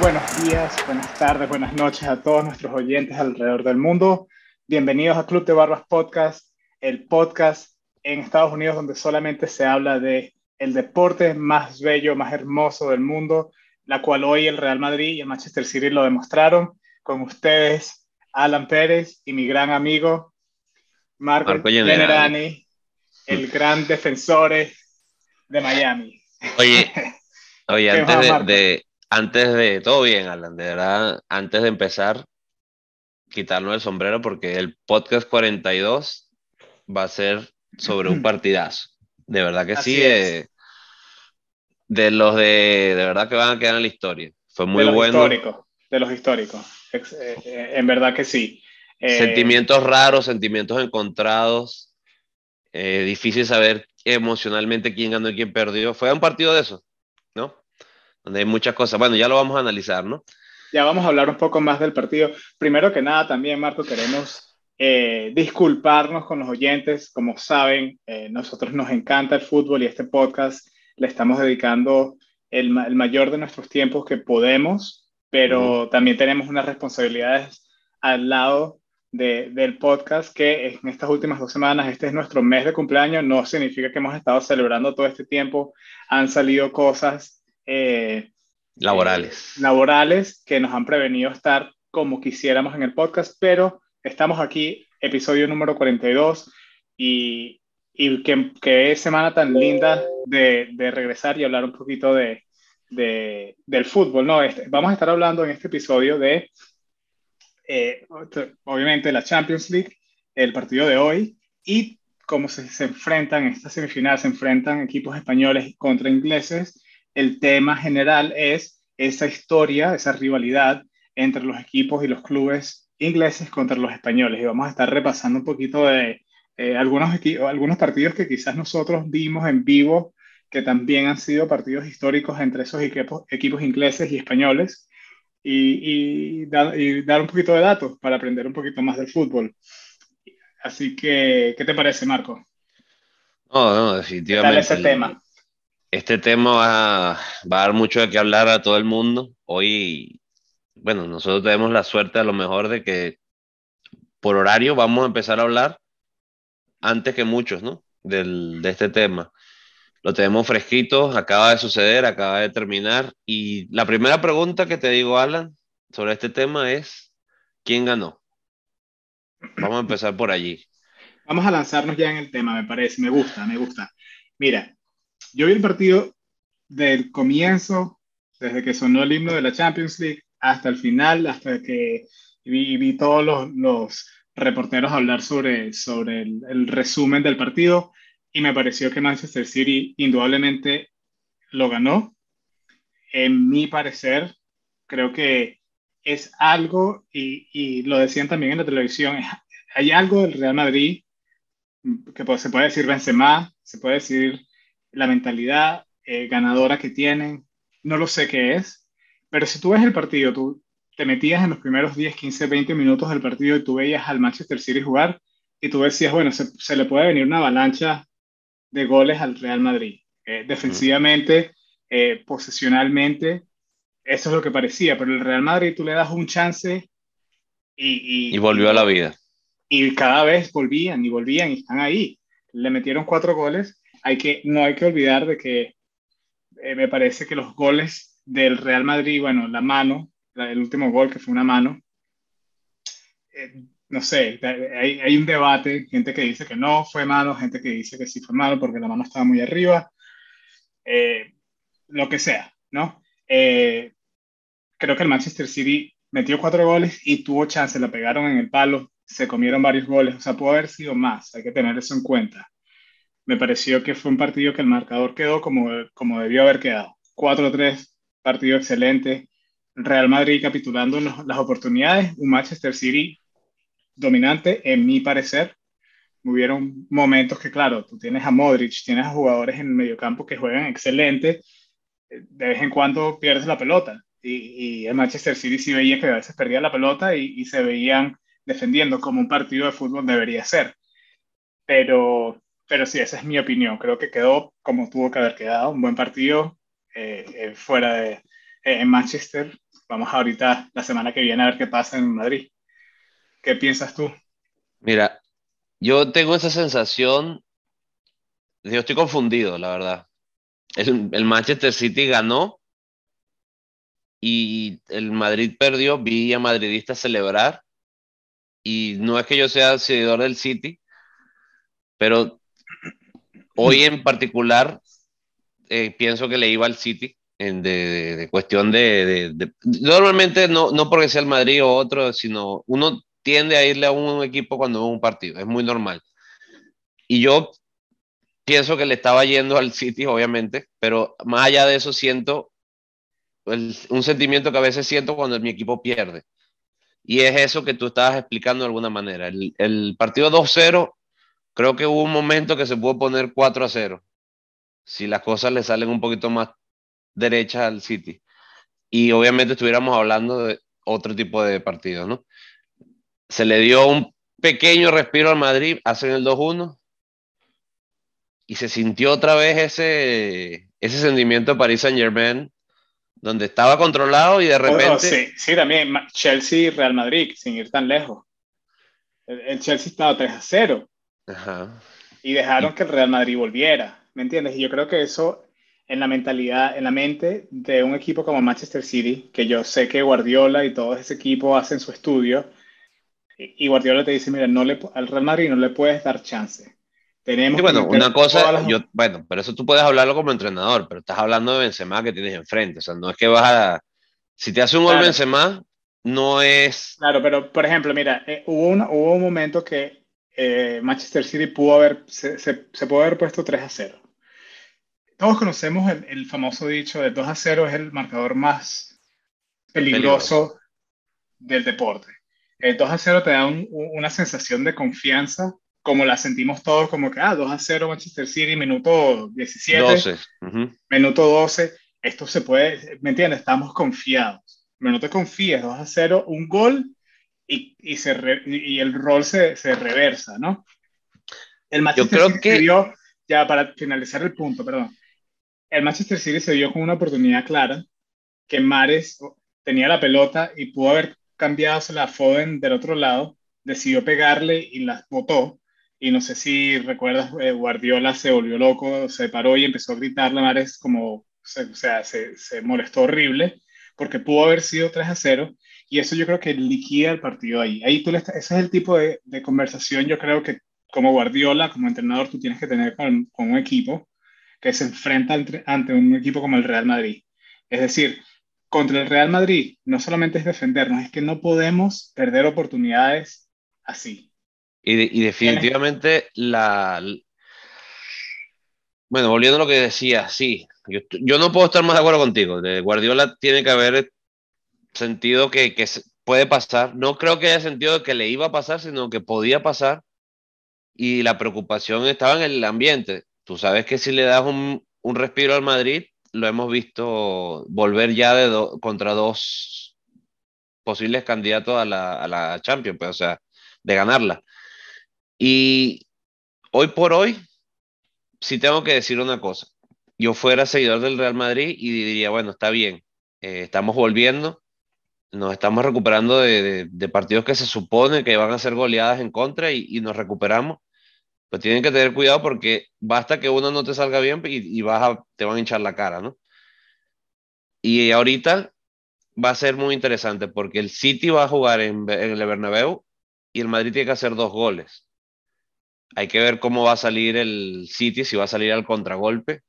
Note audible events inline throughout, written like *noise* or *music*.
buenos días, buenas tardes, buenas noches a todos nuestros oyentes alrededor del mundo. Bienvenidos a Club de Barbas Podcast, el podcast en Estados Unidos donde solamente se habla de el deporte más bello, más hermoso del mundo, la cual hoy el Real Madrid y el Manchester City lo demostraron. Con ustedes, Alan Pérez y mi gran amigo Marco, Marco Generani, el *laughs* gran defensor de Miami. Oye, *laughs* oye antes de, de, antes de, todo bien, Alan, de verdad, antes de empezar, quitarnos el sombrero porque el podcast 42 va a ser sobre un *clears throat* partidazo. De verdad que Así sí, es. eh, de los de, de verdad que van a quedar en la historia. Fue muy de los bueno. históricos, de los históricos. Eh, eh, en verdad que sí. Eh, Sentimientos raros, sentimientos encontrados. eh, difícil saber emocionalmente quién ganó y quién perdió. Fue un partido de eso, ¿no? Donde hay muchas cosas. Bueno, ya lo vamos a analizar, ¿no? Ya vamos a hablar un poco más del partido. Primero que nada, también, Marco, queremos eh, disculparnos con los oyentes. Como saben, eh, nosotros nos encanta el fútbol y este podcast le estamos dedicando el, ma- el mayor de nuestros tiempos que podemos, pero también tenemos unas responsabilidades al lado de- del podcast que en estas últimas dos semanas, este es nuestro mes de cumpleaños, no significa que hemos estado celebrando todo este tiempo, han salido cosas eh, Laborales. eh, laborales que nos han prevenido estar como quisiéramos en el podcast, pero estamos aquí, episodio número 42, y, y qué, qué semana tan linda de, de regresar y hablar un poquito de, de- del fútbol, ¿no? Este- vamos a estar hablando en este episodio de, eh, obviamente, la Champions League, el partido de hoy, y cómo se, se enfrentan, en esta semifinal se enfrentan equipos españoles contra ingleses. El tema general es esa historia, esa rivalidad entre los equipos y los clubes ingleses contra los españoles. Y vamos a estar repasando un poquito de eh, algunos, algunos partidos que quizás nosotros vimos en vivo, que también han sido partidos históricos entre esos equipos, equipos ingleses y españoles, y, y, da- y dar un poquito de datos para aprender un poquito más del fútbol. Así que, ¿qué te parece, Marco? No, no, ¿Qué tal definitivamente. ese el- tema? Este tema va, a dar mucho de qué hablar a todo el mundo. Hoy, bueno, nosotros tenemos la suerte a lo mejor de que por horario vamos a empezar a hablar antes que muchos, ¿no? Del, de este tema. Lo tenemos fresquito, acaba de suceder, acaba de terminar. Y la primera pregunta que te digo, Alan, sobre este tema es, ¿quién ganó? Vamos a empezar por allí. Vamos a lanzarnos ya en el tema, me parece, me gusta, me gusta. Mira, yo vi el partido del comienzo, desde que sonó el himno de la Champions League, hasta el final, hasta que vi, vi todos los, los reporteros hablar sobre, sobre el, el resumen del partido y me pareció que Manchester City indudablemente lo ganó. En mi parecer, creo que es algo, y, y lo decían también en la televisión, hay algo del Real Madrid que se puede decir Benzema, se puede decir la mentalidad eh, ganadora que tienen, no lo sé qué es, pero si tú ves el partido, tú te metías en los primeros 10, 15, 20 minutos del partido y tú veías al Manchester City jugar y tú decías, bueno, se, se le puede venir una avalancha de goles al Real Madrid. Eh, defensivamente, eh, posesionalmente, eso es lo que parecía, pero el Real Madrid tú le das un chance y, y, Y volvió a la vida. y cada vez volvían y volvían y están ahí. Le metieron cuatro goles. Hay que, no hay que olvidar de que eh, me parece que los goles del Real Madrid, bueno, la mano, el último gol que fue una mano, eh, no sé, hay, hay un debate, gente que dice que no fue mano, gente que dice que sí fue mano porque la mano estaba muy arriba, eh, lo que sea, ¿no? Creo que el Manchester City metió cuatro goles y tuvo chance, la pegaron en el palo, se comieron varios goles, o sea, pudo haber sido más, hay que tener eso en cuenta. Me pareció que fue un partido que el marcador quedó como, como debió haber quedado. 4-3, partido excelente. Real Madrid capitulando las oportunidades, un Manchester City dominante, en mi parecer. Hubieron momentos que, claro, tú tienes a Modric, tienes a jugadores en el mediocampo que juegan excelente, de vez en cuando pierdes la pelota. Y, el Manchester City sí veía que a veces perdía la pelota y se veían defendiendo como un partido de fútbol debería ser. Pero, pero sí, esa es mi opinión. Creo que quedó como tuvo que haber quedado, un buen partido eh, eh, fuera de eh, en Manchester. vamos ahorita la semana que viene a ver qué pasa en Madrid. ¿Qué piensas tú? Mira, yo tengo esa sensación, yo estoy confundido, la verdad. El, el Manchester City ganó y el Madrid perdió, vi a madridistas celebrar y no es que yo sea seguidor del City, pero hoy en particular eh, pienso que le iba al City en de, cuestión de, Normalmente no, no porque sea el Madrid o otro, sino uno tiende a irle a un, equipo cuando es un partido, es muy normal. Y yo pienso que le estaba yendo al City, obviamente, pero más allá de eso siento un sentimiento que a veces siento cuando mi equipo pierde. Y es eso que tú estabas explicando de alguna manera. El, el partido 2-0, creo que hubo un momento que se pudo poner 4-0 si las cosas le salen un poquito más derechas al City. Y obviamente estuviéramos hablando de otro tipo de partido, ¿no? Se le dio un pequeño respiro al Madrid, hacen el 2-1 y se sintió otra vez ese, ese sentimiento de Paris Saint Germain, donde estaba controlado y de repente... sí, sí, también Chelsea y Real Madrid, sin ir tan lejos. El, Chelsea estaba 3 0. Ajá. Y dejaron que el Real Madrid volviera. ¿Me entiendes? Y yo creo que eso en la mentalidad, en la mente de un equipo como Manchester City, que yo sé que Guardiola y todo ese equipo hacen su estudio, y Guardiola te dice, mira, no le, al Real Madrid no le puedes dar chance. Tenemos bueno, una cosa, yo, bueno, pero eso tú puedes hablarlo como entrenador, pero estás hablando de Benzema que tienes enfrente, o sea, no es que vas a, si te hace un gol Benzema, no es... Claro, pero por ejemplo, mira, eh, hubo, un, hubo un momento que eh, Manchester City pudo haber, se, se, se pudo haber puesto 3 a 0 todos conocemos el, famoso dicho de 2 a 0 es el marcador más peligroso, del deporte. El 2 a 0 te da una sensación de confianza, como la sentimos todos, como que, ah, 2 a 0 Manchester City, minuto 17, 12. minuto 12, esto se puede, ¿me entiendes? Estamos confiados. Pero no te confíes, 2 a 0, un gol y, y, se y el rol se, se, reversa, ¿no? El Manchester City que... dio, ya para finalizar el punto, perdón, el Manchester City se dio con una oportunidad clara que Mares tenía la pelota y pudo haber cambiado la Foden del otro lado, decidió pegarle y la botó. Y no sé si recuerdas, eh, Guardiola se volvió loco, se paró y empezó a gritarle a Mares como, o sea, se, se, molestó horrible porque pudo haber sido 3 a 0 y eso yo creo que liquida el partido ahí. Ahí tú ese es el tipo de, de, conversación yo creo que como Guardiola, como entrenador, tú tienes que tener con, un equipo que se enfrenta ante, un equipo como el Real Madrid. Es decir, contra el Real Madrid no solamente es defendernos, es que no podemos perder oportunidades así. Y, definitivamente la... Bueno, volviendo a lo que decía, sí, yo, no puedo estar más de acuerdo contigo. De Guardiola tiene que haber sentido que, que puede pasar. No creo que haya sentido que le iba a pasar, sino que podía pasar. Y la preocupación estaba en el ambiente. Tú sabes que si le das un, un respiro al Madrid, lo hemos visto volver ya de contra dos posibles candidatos a la, a la Champions, pues, o sea, de ganarla. Y hoy por hoy, sí tengo que decir una cosa. Yo fuera seguidor del Real Madrid y diría, bueno, está bien, eh, estamos volviendo, nos estamos recuperando de, partidos que se supone que van a ser goleadas en contra y, nos recuperamos pues tienen que tener cuidado porque basta que uno no te salga bien y, te van a hinchar la cara, ¿no? Y ahorita va a ser muy interesante porque el City va a jugar en, el Bernabéu y el Madrid tiene que hacer dos goles. Hay que ver cómo va a salir el City, si va a salir al contragolpe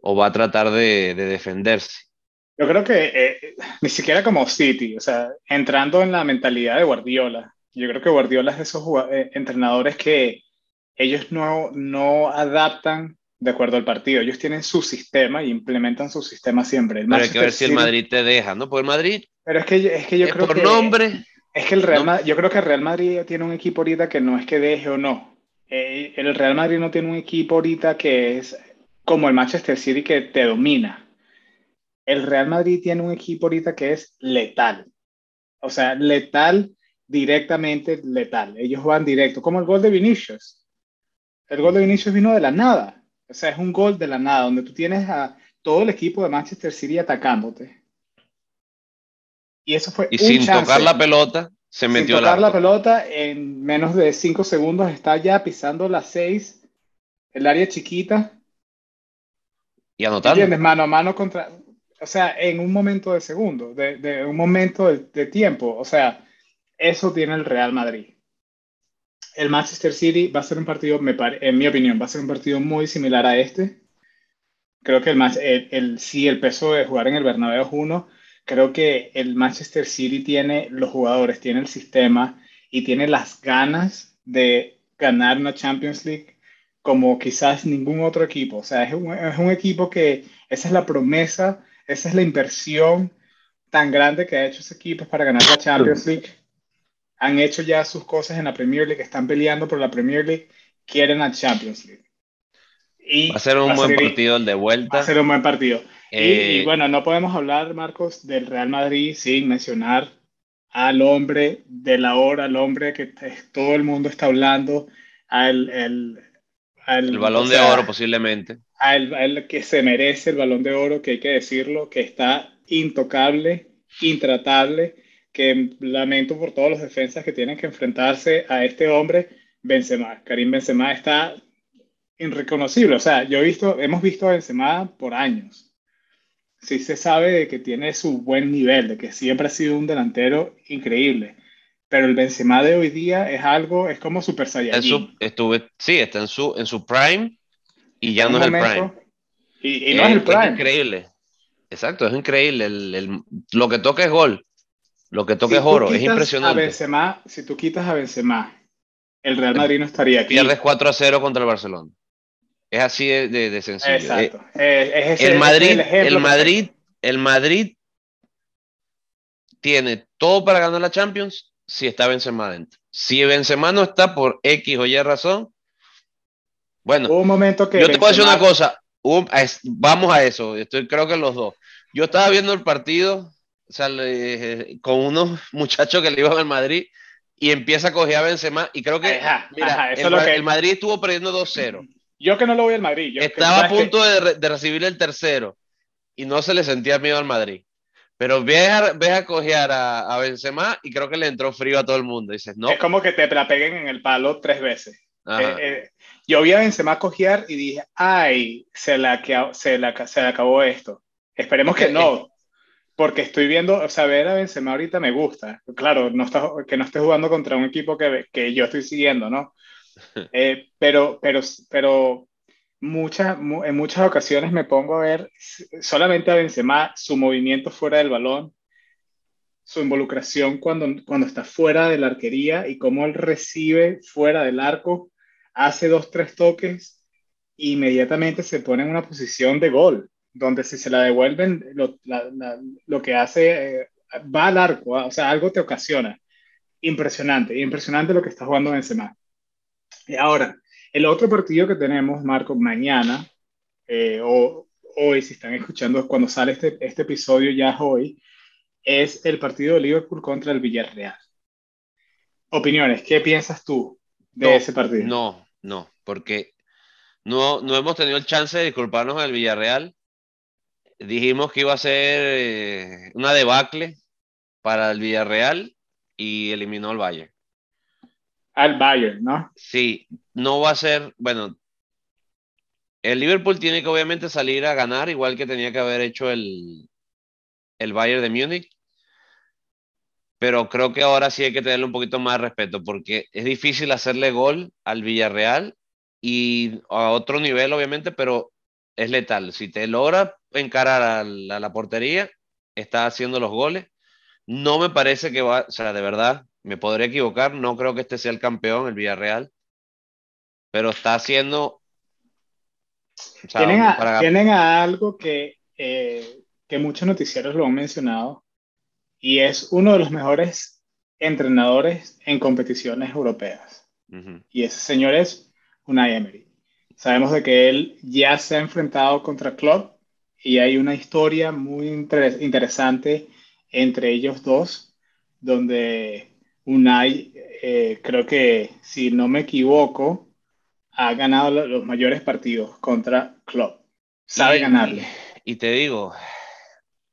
o va a tratar de, defenderse. Yo creo que eh, ni siquiera como City, o sea, entrando en la mentalidad de Guardiola, yo creo que Guardiola es de esos eh, entrenadores que ellos no, no adaptan de acuerdo al partido. Ellos tienen su sistema y implementan su sistema siempre. pero hay que ver si el Madrid te deja, ¿no? Por el Madrid. Pero es que, es que yo creo por que. nombre. Es que el Real yo creo que el Real Madrid tiene un equipo ahorita que no es que deje o no. Eh, el Real Madrid no tiene un equipo ahorita que es como el Manchester City que te domina. El Real Madrid tiene un equipo ahorita que es letal. O sea, letal, directamente letal. Ellos van directo, como el gol de Vinicius. El gol de Vinicius vino de la nada. O sea, es un gol de la nada, donde tú tienes a todo el equipo de Manchester City atacándote. Y eso fue y sin tocar la pelota, se metió sin tocar la pelota, en menos de cinco segundos está ya pisando las seis, el área chiquita. Y anotando. ¿Entiendes? Mano a mano contra. O sea, en un momento de segundo, de, un momento de, tiempo. O sea, eso tiene el Real Madrid. El Manchester City va a ser un partido, me en mi opinión, va a ser un partido muy similar a este. Creo que el, el, el, sí, el peso de jugar en el Bernabéu es uno, creo que el Manchester City tiene los jugadores, tiene el sistema y tiene las ganas de ganar una Champions League como quizás ningún otro equipo. O sea, es un, es un equipo que esa es la promesa, esa es la inversión tan grande que ha hecho ese equipo para ganar la Champions League. Han hecho ya sus cosas en la Premier League, están peleando por la Premier League, quieren la Champions League. Y va a ser un buen partido el de vuelta. Va a ser un buen partido. y, eh, bueno, no podemos hablar, Marcos, del Real Madrid sin mencionar al hombre de la hora, al hombre que todo el mundo está hablando, al el, el balón de oro posiblemente. Al, que se merece el balón de oro, que hay que decirlo, que está intocable, intratable, que lamento por todos los defensas que tienen que enfrentarse a este hombre, Benzema. Karim Benzema está irreconocible. O sea, yo he visto, hemos visto a Benzema por años. Sí se sabe de que tiene su buen nivel, de que siempre ha sido un delantero increíble. Pero el Benzema de hoy día es algo, es como Super Saiyajin. estuve, sí, está en su, en su prime y ya no es el prime. Y, no es, el prime. Es increíble. Exacto, es increíble. El, el, lo que toca es gol. Lo que toca es oro. Es impresionante. A Benzema, si tú quitas a Benzema, el Real Madrid no estaría aquí. Pierdes 4 a 0 contra el Barcelona. Es así de, de, sencillo. Exacto. Eh, el Madrid, el, Madrid, el Madrid tiene todo para ganar la Champions si está Benzema dentro. Si Benzema no está por X o Y razón, bueno, un momento que yo te puedo decir una cosa, vamos a eso, estoy, creo que los dos. Yo estaba viendo el partido con unos *laughs* muchachos que le iban al Madrid y empieza a coger a Benzema y creo que, mira, el, Madrid estuvo perdiendo 2-0 yo que no lo voy al Madrid. Estaba a punto de, recibir el tercero y no se le sentía miedo al Madrid. Pero ves a, ves a cojear a, Benzema y creo que le entró frío a todo el mundo. Dices, no. Es como que te la peguen en el palo tres veces. Eh, eh, yo vi a Benzema cojear y dije, ay, se la, se la, se acabó esto. Esperemos que no. Porque estoy viendo, o sea, ver a Benzema ahorita me gusta. Claro, no está, que no esté jugando contra un equipo que, que yo estoy siguiendo, ¿no? *laughs* Eh, pero, pero, pero muchas, en muchas ocasiones me pongo a ver solamente a Benzema, su movimiento fuera del balón, su involucración cuando, cuando está fuera de la arquería y cómo él recibe fuera del arco, hace dos, tres toques e inmediatamente se pone en una posición de gol, donde si se la devuelven, lo, lo que hace eh, va al arco, o sea, algo te ocasiona. Impresionante, impresionante lo que está jugando Benzema. Ahora, el otro partido que tenemos, Marco, mañana, eh, o hoy, si están escuchando, cuando sale este, este episodio ya hoy, es el partido de Liverpool contra el Villarreal. Opiniones, ¿qué piensas tú de ese partido? No, no, porque no, no hemos tenido el chance de disculparnos al Villarreal. Dijimos que iba a ser eh, una debacle para el Villarreal y eliminó al Valle al Bayern, ¿no? Sí, no va a ser, bueno, el Liverpool tiene que obviamente salir a ganar, igual que tenía que haber hecho el, el Bayern de Múnich, pero creo que ahora sí hay que tenerle un poquito más de respeto, porque es difícil hacerle gol al Villarreal y a otro nivel, obviamente, pero es letal. Si te logra encarar a la, portería, está haciendo los goles. No me parece que va, o sea, de verdad, me podría equivocar, no creo que este sea el campeón, el Villarreal, pero está haciendo... tienen, a, algo que, eh, que muchos noticieros lo han mencionado y es uno de los mejores entrenadores en competiciones europeas. Y ese señor es Unai Emery. Sabemos de que él ya se ha enfrentado contra Klopp y hay una historia muy interesante entre ellos dos, donde Unai, eh, creo que si no me equivoco, ha ganado los mayores partidos contra Klopp. Sabe ganarle. Y te digo,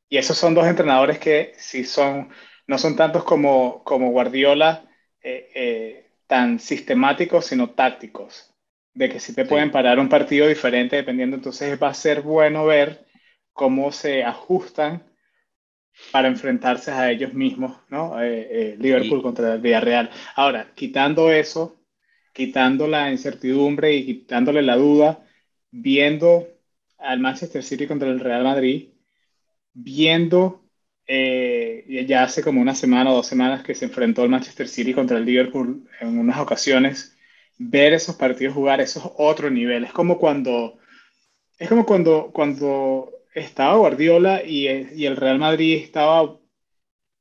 Y esos son dos entrenadores que sí son, no son tantos como, como Guardiola, eh, eh, tan sistemáticos, sino tácticos. De que sí te pueden parar un partido diferente dependiendo. Entonces va a ser bueno ver cómo se ajustan para enfrentarse a ellos mismos, ¿no? Eh, Liverpool contra el Villarreal. Ahora, quitando eso, quitando la incertidumbre y quitándole la duda, viendo al Manchester City contra el Real Madrid, viendo eh, ya hace como una semana o dos semanas que se enfrentó el Manchester City contra el Liverpool en unas ocasiones, ver esos partidos jugar, eso es otro nivel. Es como cuando, es como cuando, cuando estaba Guardiola y, y el Real Madrid estaba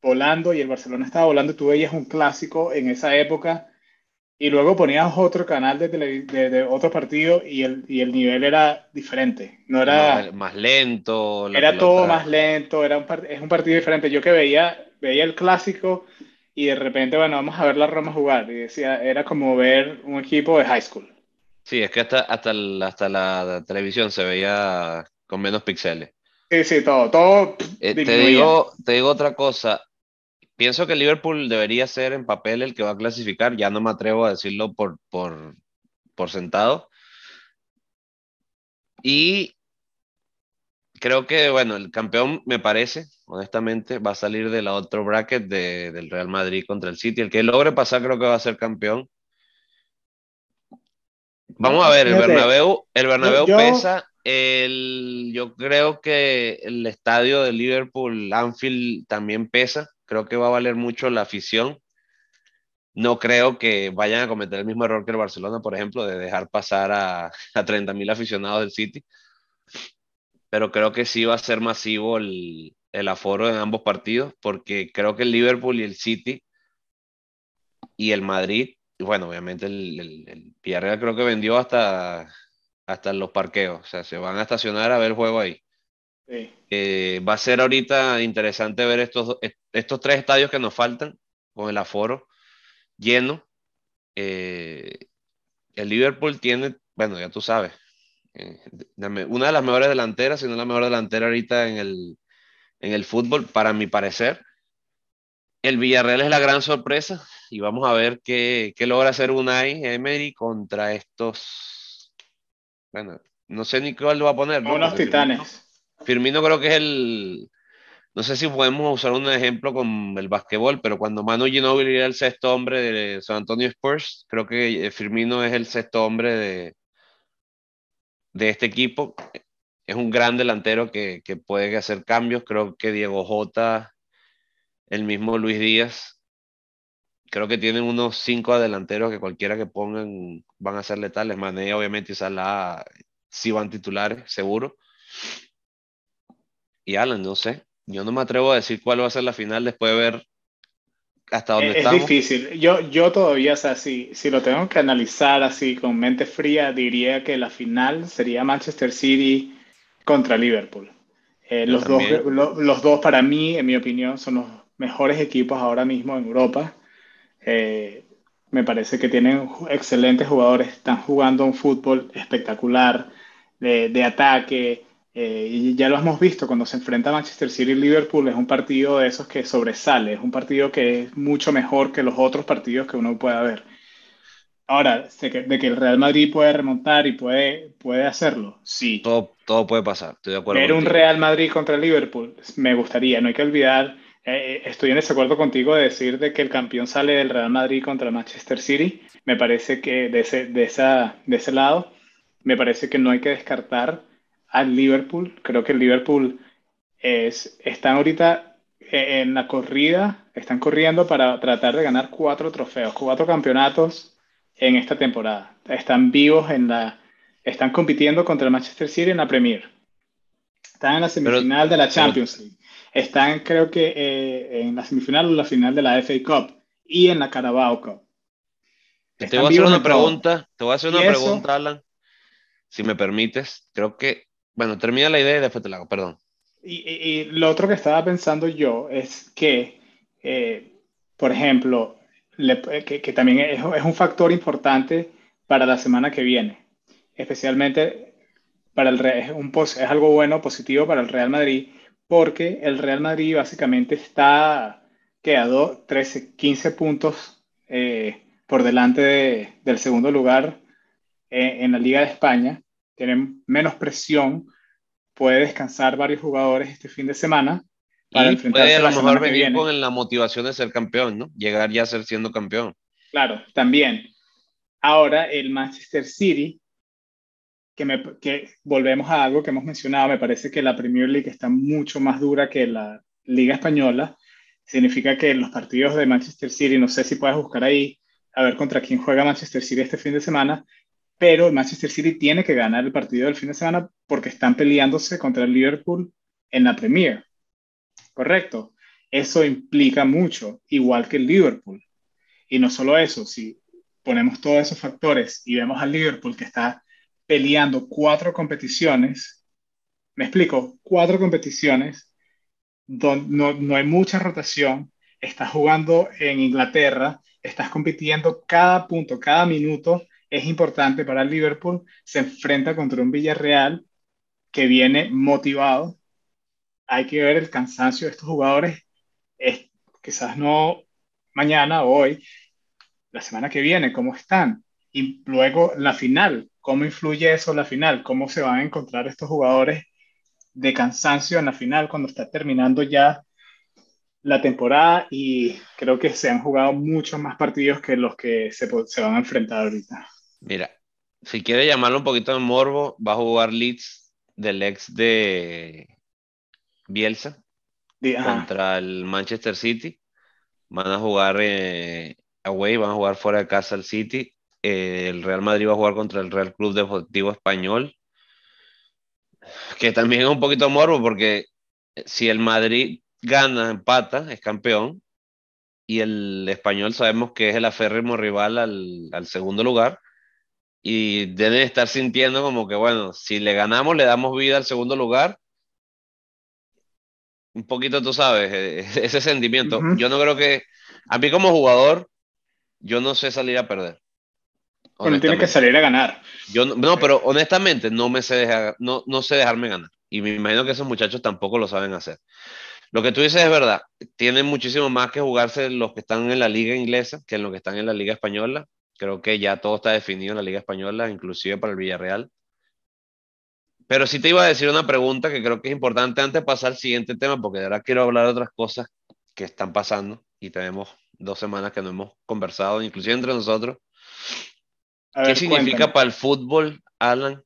volando y el Barcelona estaba volando, tú veías un clásico en esa época y luego ponías otro canal de, de, otro partido y el, y el, nivel era diferente. No era más, lento. Era todo más lento, era un, es un partido diferente. Yo que veía, veía el clásico y de repente, bueno, vamos a ver la Roma jugar. Y decía, era como ver un equipo de high school. Sí, es que hasta, hasta, hasta la televisión se veía con menos píxeles. Sí, sí, todo, todo. Eh, te, digo, te digo otra cosa pienso que Liverpool debería ser en papel el que va a clasificar, ya no me atrevo a decirlo por, por, por sentado. Y creo que, bueno, el campeón me parece, honestamente, va a salir de la otro bracket de, del Real Madrid contra el City. El que logre pasar creo que va a ser campeón. Vamos a ver, el Bernabéu, el Bernabéu pesa. El, yo creo que el estadio de Liverpool, Anfield, también pesa creo que va a valer mucho la afición. No creo que vayan a cometer el mismo error que el Barcelona, por ejemplo, de dejar pasar a, a 30.000 aficionados del City. Pero creo que sí va a ser masivo el, el aforo en ambos partidos, porque creo que el Liverpool y el City y el Madrid, bueno, obviamente el, el, el Villarreal creo que vendió hasta, hasta los parqueos, o sea, se van a estacionar a ver el juego ahí. Eh, va a ser ahorita interesante ver estos, estos tres estadios que nos faltan con el aforo lleno. Eh, el Liverpool tiene, bueno, ya tú sabes, eh, una de las mejores delanteras, si no la mejor delantera ahorita en el, en el fútbol, para mi parecer. El Villarreal es la gran sorpresa y vamos a ver qué, qué logra hacer Unai Emery contra estos. Bueno, no sé ni cuál lo va a poner. Unos titanes. Firmino creo que es el, no sé si podemos usar un ejemplo con el basquetbol, pero cuando Manu Ginóbili era el sexto hombre de San Antonio Spurs, creo que eh, Firmino es el sexto hombre de, de este equipo. Es un gran delantero que, que puede hacer cambios. Creo que Diego Jota, el mismo Luis Díaz, creo que tienen unos cinco delanteros que cualquiera que pongan van a ser letales. Mané, obviamente, y Salah sí van titulares, seguro. Y Alan, no sé. Yo no me atrevo a decir cuál va a ser la final después de ver hasta dónde estamos. Es difícil. Yo, yo todavía, o sea, si, si lo tengo que analizar así con mente fría, diría que la final sería Manchester City contra Liverpool. Eh, los, dos, los dos, para mí, en mi opinión, son los mejores equipos ahora mismo en Europa. Eh, me parece que tienen excelentes jugadores, están jugando un fútbol espectacular de, de ataque, eh, y ya lo hemos visto, cuando se enfrenta Manchester City y Liverpool es un partido de esos que sobresale, es un partido que es mucho mejor que los otros partidos que uno pueda ver. Ahora, de que, el Real Madrid puede remontar y puede, puede hacerlo, sí. Todo, todo puede pasar, estoy de acuerdo. Ver un Real Madrid contra Liverpool, me gustaría, no hay que olvidar, eh, estoy en desacuerdo contigo de decir de que el campeón sale del Real Madrid contra Manchester City, me parece que de ese, de esa, de ese lado, me parece que no hay que descartar al Liverpool. Creo que el Liverpool es, están ahorita eh, en la corrida, están corriendo para tratar de ganar cuatro trofeos, cuatro campeonatos en esta temporada. Están vivos en la, están compitiendo contra el Manchester City en la Premier. Están en la semifinal de la Champions League. Están, creo que, eh, en la semifinal o la final de la FA Cup y en la Carabao Cup. te voy a hacer una pregunta, te voy a hacer una pregunta, Alan, si me permites. Creo que bueno, termina la idea y después te la hago, perdón. Y, lo otro que estaba pensando yo es que, eh, por ejemplo, que, también es, un factor importante para la semana que viene, especialmente para el es, un, es algo bueno, positivo para el Real Madrid, porque el Real Madrid básicamente está quedado 13, 15 puntos eh, por delante del segundo lugar eh, en la Liga de España, tiene menos presión, puede descansar varios jugadores este fin de semana para y puede a lo mejor venir con la motivación de ser campeón, ¿no? Llegar ya a ser siendo campeón. Claro, también. Ahora el Manchester City, que, me, que volvemos a algo que hemos mencionado, me parece que la Premier League está mucho más dura que la Liga Española. Significa que los partidos de Manchester City, no sé si puedes buscar ahí, a ver contra quién juega Manchester City este fin de semana, pero Manchester City tiene que ganar el partido del fin de semana porque están peleándose contra el Liverpool en la Premier. Correcto. Eso implica mucho, igual que el Liverpool. Y no solo eso, si ponemos todos esos factores y vemos al Liverpool que está peleando cuatro competiciones, me explico, cuatro competiciones, donde no, no hay mucha rotación, estás jugando en Inglaterra, estás compitiendo cada punto, cada minuto es importante para el Liverpool, se enfrenta contra un Villarreal que viene motivado. Hay que ver el cansancio de estos jugadores, es, quizás no mañana hoy, la semana que viene, cómo están. Y luego la final, cómo influye eso en la final, cómo se van a encontrar estos jugadores de cansancio en la final cuando está terminando ya la temporada y creo que se han jugado muchos más partidos que los que se, se van a enfrentar ahorita. Mira, si quiere llamarlo un poquito de morbo, va a jugar Leeds del ex de Bielsa contra el Manchester City. Van a jugar eh, away, van a jugar fuera de casa el City. Eh, el Real Madrid va a jugar contra el Real Club Deportivo Español. Que también es un poquito morbo porque si el Madrid gana, empata, es campeón. Y el español sabemos que es el aférrimo rival al, al segundo lugar y deben estar sintiendo como que, bueno, si le ganamos, le damos vida al segundo lugar. Un poquito, tú sabes, e-, e-, ese sentimiento. Yo no creo que, a mí como jugador, yo no sé salir a perder. Bueno, tiene que salir a ganar. Yo no, pero honestamente no me sé dejar, no, no sé dejarme ganar. Y me imagino que esos muchachos tampoco lo saben hacer. Lo que tú dices es verdad. Tienen muchísimo más que jugarse los que están en la liga inglesa que en los que están en la liga española. Creo que ya todo está definido en la Liga Española, inclusive para el Villarreal. Pero sí te iba a decir una pregunta que creo que es importante antes de pasar al siguiente tema, porque de verdad quiero hablar de otras cosas que están pasando y tenemos dos semanas que no hemos conversado, inclusive entre nosotros. ¿Qué significa para el fútbol, Alan,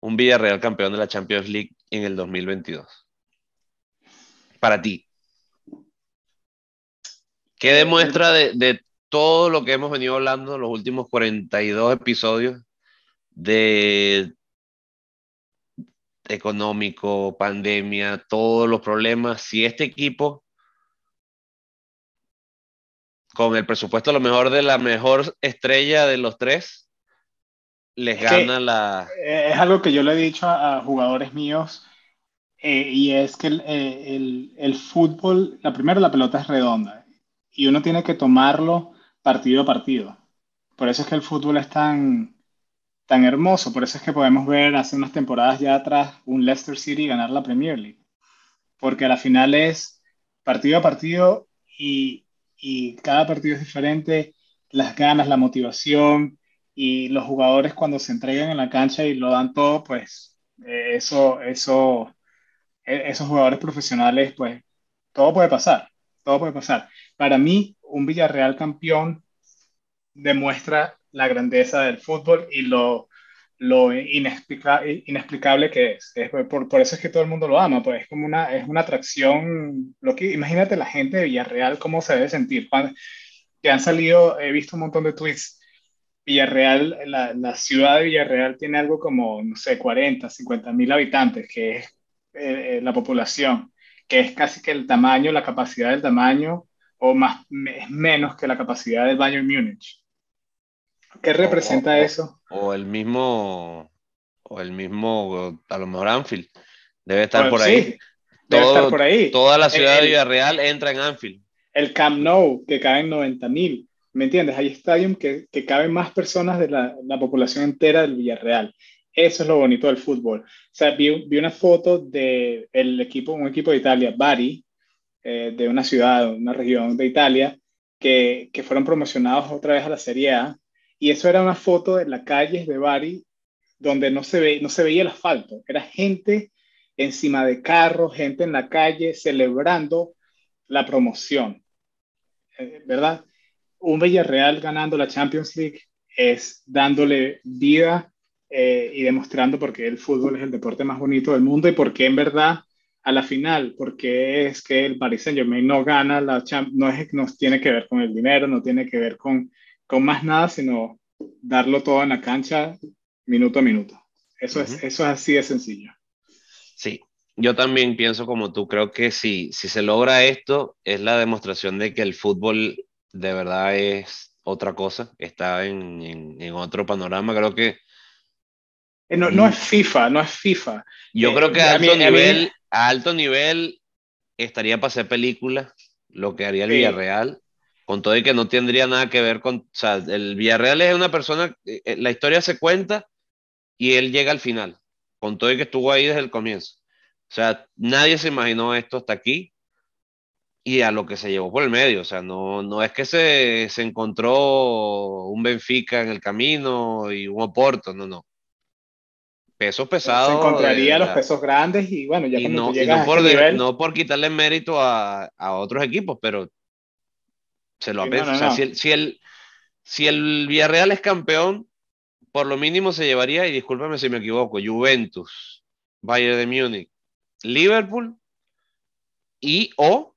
un Villarreal campeón de la Champions League en el 2022? Para ti. ¿Qué demuestra de, de todo lo que hemos venido hablando en los últimos 42 episodios de económico, pandemia, todos los problemas, si este equipo con el presupuesto a lo mejor de la mejor estrella de los tres, les gana la... Es algo que yo le he dicho a, jugadores míos eh, y es que eh, el, el, fútbol, la primera la pelota es redonda y uno tiene que tomarlo partido a partido. Por eso es que el fútbol es tan, tan hermoso, por eso es que podemos ver hace unas temporadas ya atrás un Leicester City ganar la Premier League, porque a la final es partido a partido y, y cada partido es diferente, las ganas, la motivación y los jugadores cuando se entregan en la cancha y lo dan todo, pues eh, eso, eso, e, esos jugadores profesionales, pues todo puede pasar, todo puede pasar. Para mí, un Villarreal campeón demuestra la grandeza del fútbol y lo, lo inexplicable que es. por, por, eso es que todo el mundo lo ama, pues es como una, es una atracción. Lo que, imagínate la gente de Villarreal cómo se debe sentir. Que han salido, he visto un montón de tweets. Villarreal, la, la ciudad de Villarreal tiene algo como, no sé, 40, 50 mil habitantes, que es eh, eh, la población, que es casi que el tamaño, la capacidad del tamaño o más, menos que la capacidad del Bayern Múnich. ¿Qué representa eso? O el mismo, o el mismo, a lo mejor Anfield. Debe estar por ahí. debe estar por ahí. Toda la ciudad de Villarreal entra en Anfield. El Camp Nou, que caben 90 mil. ¿Me entiendes? Hay estadios que, que caben más personas de la, la, población entera del Villarreal. Eso es lo bonito del fútbol. O sea, vi, vi una foto de el equipo, un equipo de Italia, Bari, eh, de una ciudad, una región de Italia, que, que, fueron promocionados otra vez a la Serie A. Y eso era una foto de las calles de Bari donde no se, ve, no se veía el asfalto. Era gente encima de carros, gente en la calle celebrando la promoción. Eh, ¿Verdad? Un Villarreal ganando la Champions League es dándole vida eh, y demostrando por qué el fútbol es el deporte más bonito del mundo y por qué en verdad a la final, porque es que el Paris Saint Germain no gana la Champions, no, es, no tiene que ver con el dinero, no tiene que ver con, con más nada, sino darlo todo en la cancha minuto a minuto. Eso, es, eso es así de sencillo. Sí, yo también pienso como tú, creo que si, si se logra esto, es la demostración de que el fútbol de verdad es otra cosa, está en, en, otro panorama, creo que... Eh, no, no, es FIFA, no es FIFA. Yo creo que eh, a alto, nivel, a, alto nivel estaría para hacer películas, lo que haría el Villarreal, con todo y que no tendría nada que ver con... O sea, el Villarreal es una persona, eh, la historia se cuenta y él llega al final, con todo y que estuvo ahí desde el comienzo. O sea, nadie se imaginó esto hasta aquí y a lo que se llevó por el medio. O sea, no, no es que se, se encontró un Benfica en el camino y un Oporto, no, no. Pesos pesados. Se encontraría los pesos grandes y bueno, ya no, no, por, no por quitarle mérito a, a, otros equipos, pero se lo pensado. o sea, si el, si, el, si el Villarreal es campeón, por lo mínimo se llevaría, y discúlpame si me equivoco, Juventus, Bayern de Múnich, Liverpool y o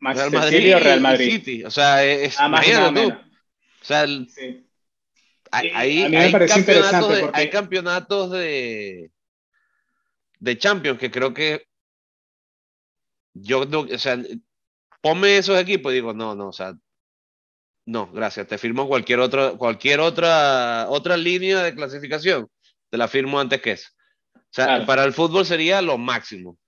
Real Madrid, Real Madrid. City. O sea, es, ah, O sea, hay, campeonatos de, hay, campeonatos de, de Champions que creo que yo, o sea, ponme esos equipos y digo, no, no, o sea, no, gracias. Te firmo cualquier otra, cualquier otra, otra línea de clasificación. Te la firmo antes que eso. O sea, para el fútbol sería lo máximo.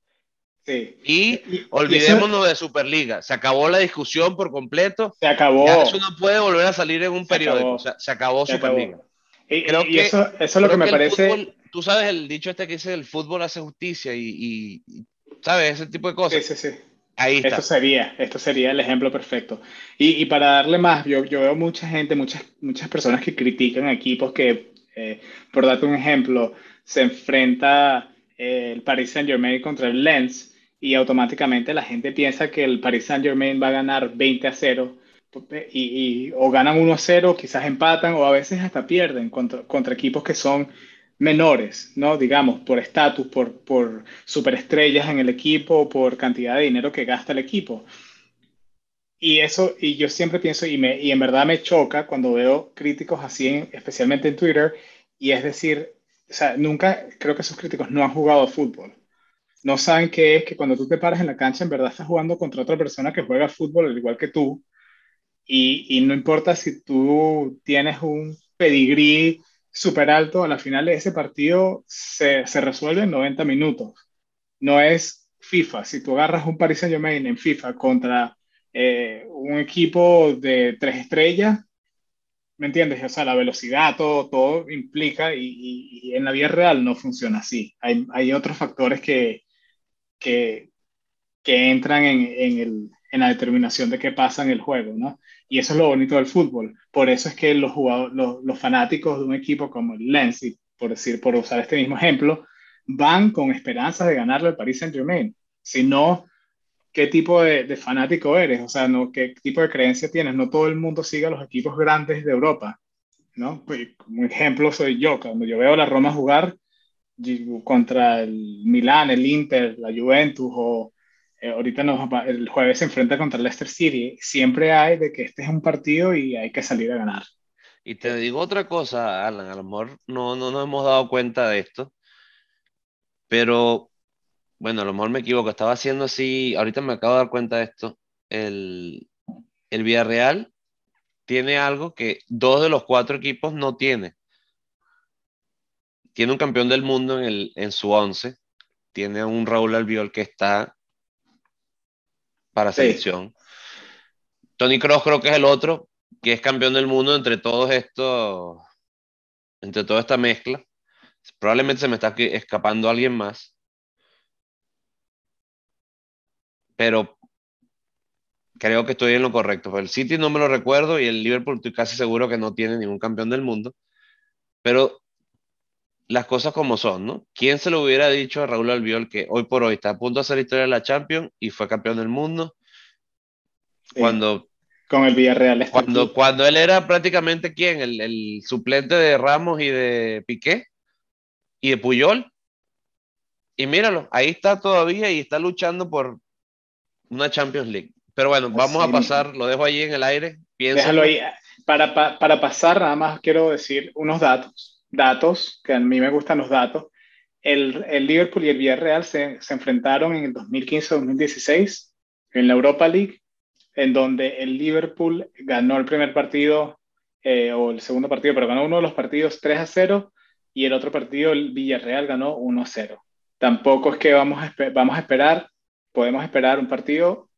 Sí. Y, olvidémonos de Superliga. Se acabó la discusión por completo. Se acabó. eso no puede volver a salir en un periódico. Se acabó, se acabó Superliga. Y, creo que, eso, eso, es lo que me parece. tú sabes el dicho este que dice: el fútbol hace justicia y, y, ¿sabes? Ese tipo de cosas. Sí, sí, sí. Ahí Esto sería, esto sería el ejemplo perfecto. Y, y para darle más, yo, yo, veo mucha gente, muchas, muchas personas que critican equipos que, eh, por darte un ejemplo, se enfrenta eh, el Paris Saint Germain contra el Lens y automáticamente la gente piensa que el Paris Saint Germain va a ganar 20 a 0 y, y o ganan 1 a 0, quizás empatan o a veces hasta pierden contra, contra equipos que son menores, ¿no? Digamos, por estatus, por, por superestrellas en el equipo, por cantidad de dinero que gasta el equipo. Y eso, y yo siempre pienso, y, me, y en verdad me choca cuando veo críticos así, especialmente en Twitter, y es decir, o sea, nunca, creo que esos críticos no han jugado fútbol. No saben qué es que cuando tú te paras en la cancha, en verdad estás jugando contra otra persona que juega fútbol al igual que tú, y, y no importa si tú tienes un pedigrí súper alto, a la final de ese partido se, se, resuelve en 90 minutos. No es FIFA. Si tú agarras un Paris Saint Germain en FIFA contra eh, un equipo de tres estrellas, ¿me entiendes? O sea, la velocidad, todo, todo implica y, y, en la vida real no funciona así. Hay, hay otros factores que, que, que entran en, en, el, en la determinación de qué pasa en el juego, ¿no? Y eso es lo bonito del fútbol. Por eso es que los, jugadores, los, fanáticos de un equipo como el Lens, por, decir, por usar este mismo ejemplo, van con esperanzas de ganarle al Paris Saint Germain. Si no, ¿qué tipo de, fanático eres? O sea, no, ¿qué tipo de creencia tienes? No todo el mundo sigue a los equipos grandes de Europa. ¿no? Pues, ejemplo soy yo, cuando yo veo a la Roma jugar contra el Milán, el Inter, la Juventus o eh, ahorita nos, el jueves se enfrenta contra el Leicester City, siempre hay de que este es un partido y hay que salir a ganar. Y te digo otra cosa, Alan, a lo mejor no, no nos hemos dado cuenta de esto, pero bueno, a lo mejor me equivoco, estaba haciendo así, ahorita me acabo de dar cuenta de esto, el, el Villarreal tiene algo que dos de los cuatro equipos no tiene. Tiene un campeón del mundo en, el, en su once, tiene un Raúl Albiol que está para selección. Tony Cross creo que es el otro, que es campeón del mundo entre todos estos, entre toda esta mezcla. Probablemente se me está escapando alguien más. Pero creo que estoy en lo correcto. El City no me lo recuerdo y el Liverpool estoy casi seguro que no tiene ningún campeón del mundo. Pero las cosas como son, ¿no? ¿Quién se lo hubiera dicho a Raúl Albiol que hoy por hoy está a punto de hacer historia de la Champions y fue campeón del mundo? Cuando con el Villarreal. Cuando, cuando él era prácticamente quién, el, el, suplente de Ramos y de Piqué y de Puyol. Y míralo, ahí está todavía y está luchando por una Champions League. Pero bueno, vamos a pasar, lo dejo ahí en el aire. Déjalo ahí. Para, para, para, pasar, nada más quiero decir unos datos. Datos, que a mí me gustan los datos. El, el Liverpool y el Villarreal se, se enfrentaron en el 2015-2016 en la Europa League en donde el Liverpool ganó el primer partido eh, o el segundo partido, pero ganó uno de los partidos 3 a 0 y el otro partido, el Villarreal, ganó 1 a 0. Tampoco es que vamos a, vamos a esperar, podemos esperar un partido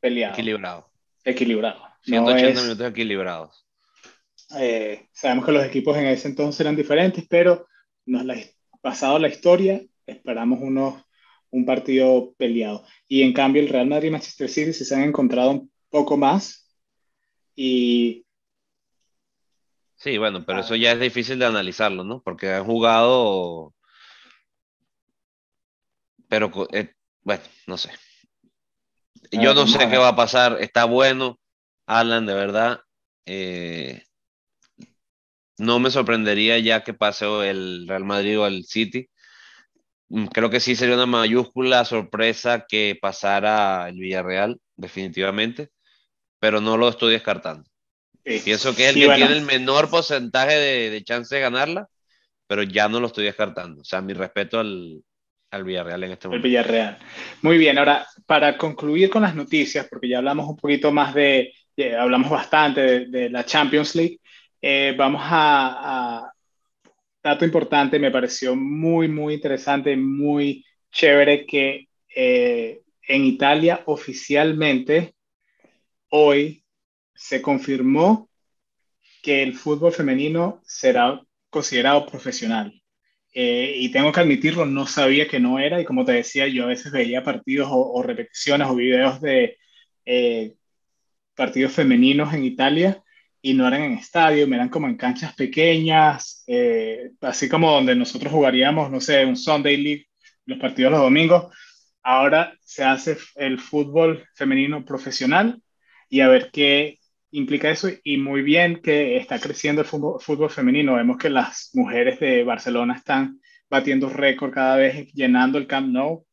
peleado. Equilibrado. Equilibrado. 180 minutos equilibrados. Eh, sabemos que los equipos en ese entonces eran diferentes, pero nos la, pasado la historia, esperamos unos un partido peleado. Y en cambio el Real Madrid y Manchester City se han encontrado un poco más y... Sí, bueno, pero eso ya es difícil de analizarlo, ¿no? Porque han jugado... Pero, eh, bueno, no sé. Yo no sé qué va a pasar. Está bueno, Alan, de verdad. Eh, no me sorprendería ya que pase el Real Madrid o el City. Mm, creo que sí sería una mayúscula sorpresa que pasara el Villarreal, definitivamente, pero no lo estoy descartando. Pienso que es el que tiene el menor porcentaje de, chance de ganarla, pero ya no lo estoy descartando. O sea, mi respeto al, al Villarreal en este momento. El Villarreal. Muy bien, ahora para concluir con las noticias, porque ya hablamos un poquito más de, hablamos bastante de, la Champions League, eh, vamos a, dato importante, me pareció muy, muy interesante, muy chévere que eh, en Italia oficialmente hoy se confirmó que el fútbol femenino será considerado profesional. Eh, y tengo que admitirlo, no sabía que no era, y como te decía, yo a veces veía partidos o, repeticiones o videos de eh, partidos femeninos en Italia y no eran en estadio, eran como en canchas pequeñas, eh, así como donde nosotros jugaríamos, no sé, un Sunday League, los partidos los domingos. Ahora se hace el fútbol femenino profesional y a ver qué implica eso. Y muy bien que está creciendo el fútbol, femenino. Vemos que las mujeres de Barcelona están batiendo récord cada vez, llenando el Camp Nou.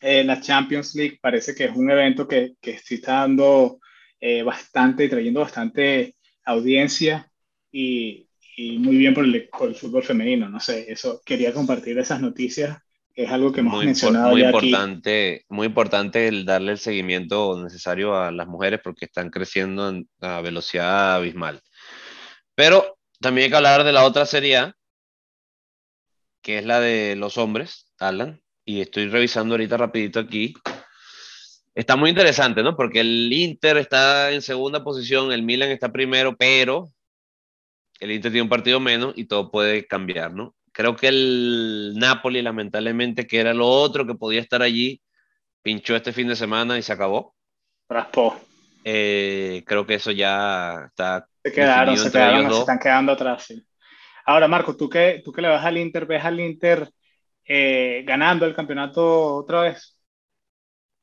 Eh, la Champions League parece que es un evento que, que sí está dando eh, bastante, trayendo bastante audiencia y, y muy bien por el, por el, fútbol femenino. No sé, eso quería compartir esas noticias. Es algo que hemos muy, mencionado. Muy importante, muy importante el darle el seguimiento necesario a las mujeres porque están creciendo a velocidad abismal. Pero también hay que hablar de la otra serie que es la de los hombres, Alan. Y estoy revisando ahorita rapidito aquí Está muy interesante, ¿no? Porque el Inter está en segunda posición, el Milan está primero, pero el Inter tiene un partido menos y todo puede cambiar, ¿no? Creo que el Napoli, lamentablemente, que era lo otro que podía estar allí, pinchó este fin de semana y se acabó. Raspó. Eh, creo que eso ya está. Se quedaron, se quedaron, se están quedando atrás. Sí. Ahora, Marco, ¿tú qué, tú qué le vas al Inter? ¿Ves al Inter eh, ganando el campeonato otra vez?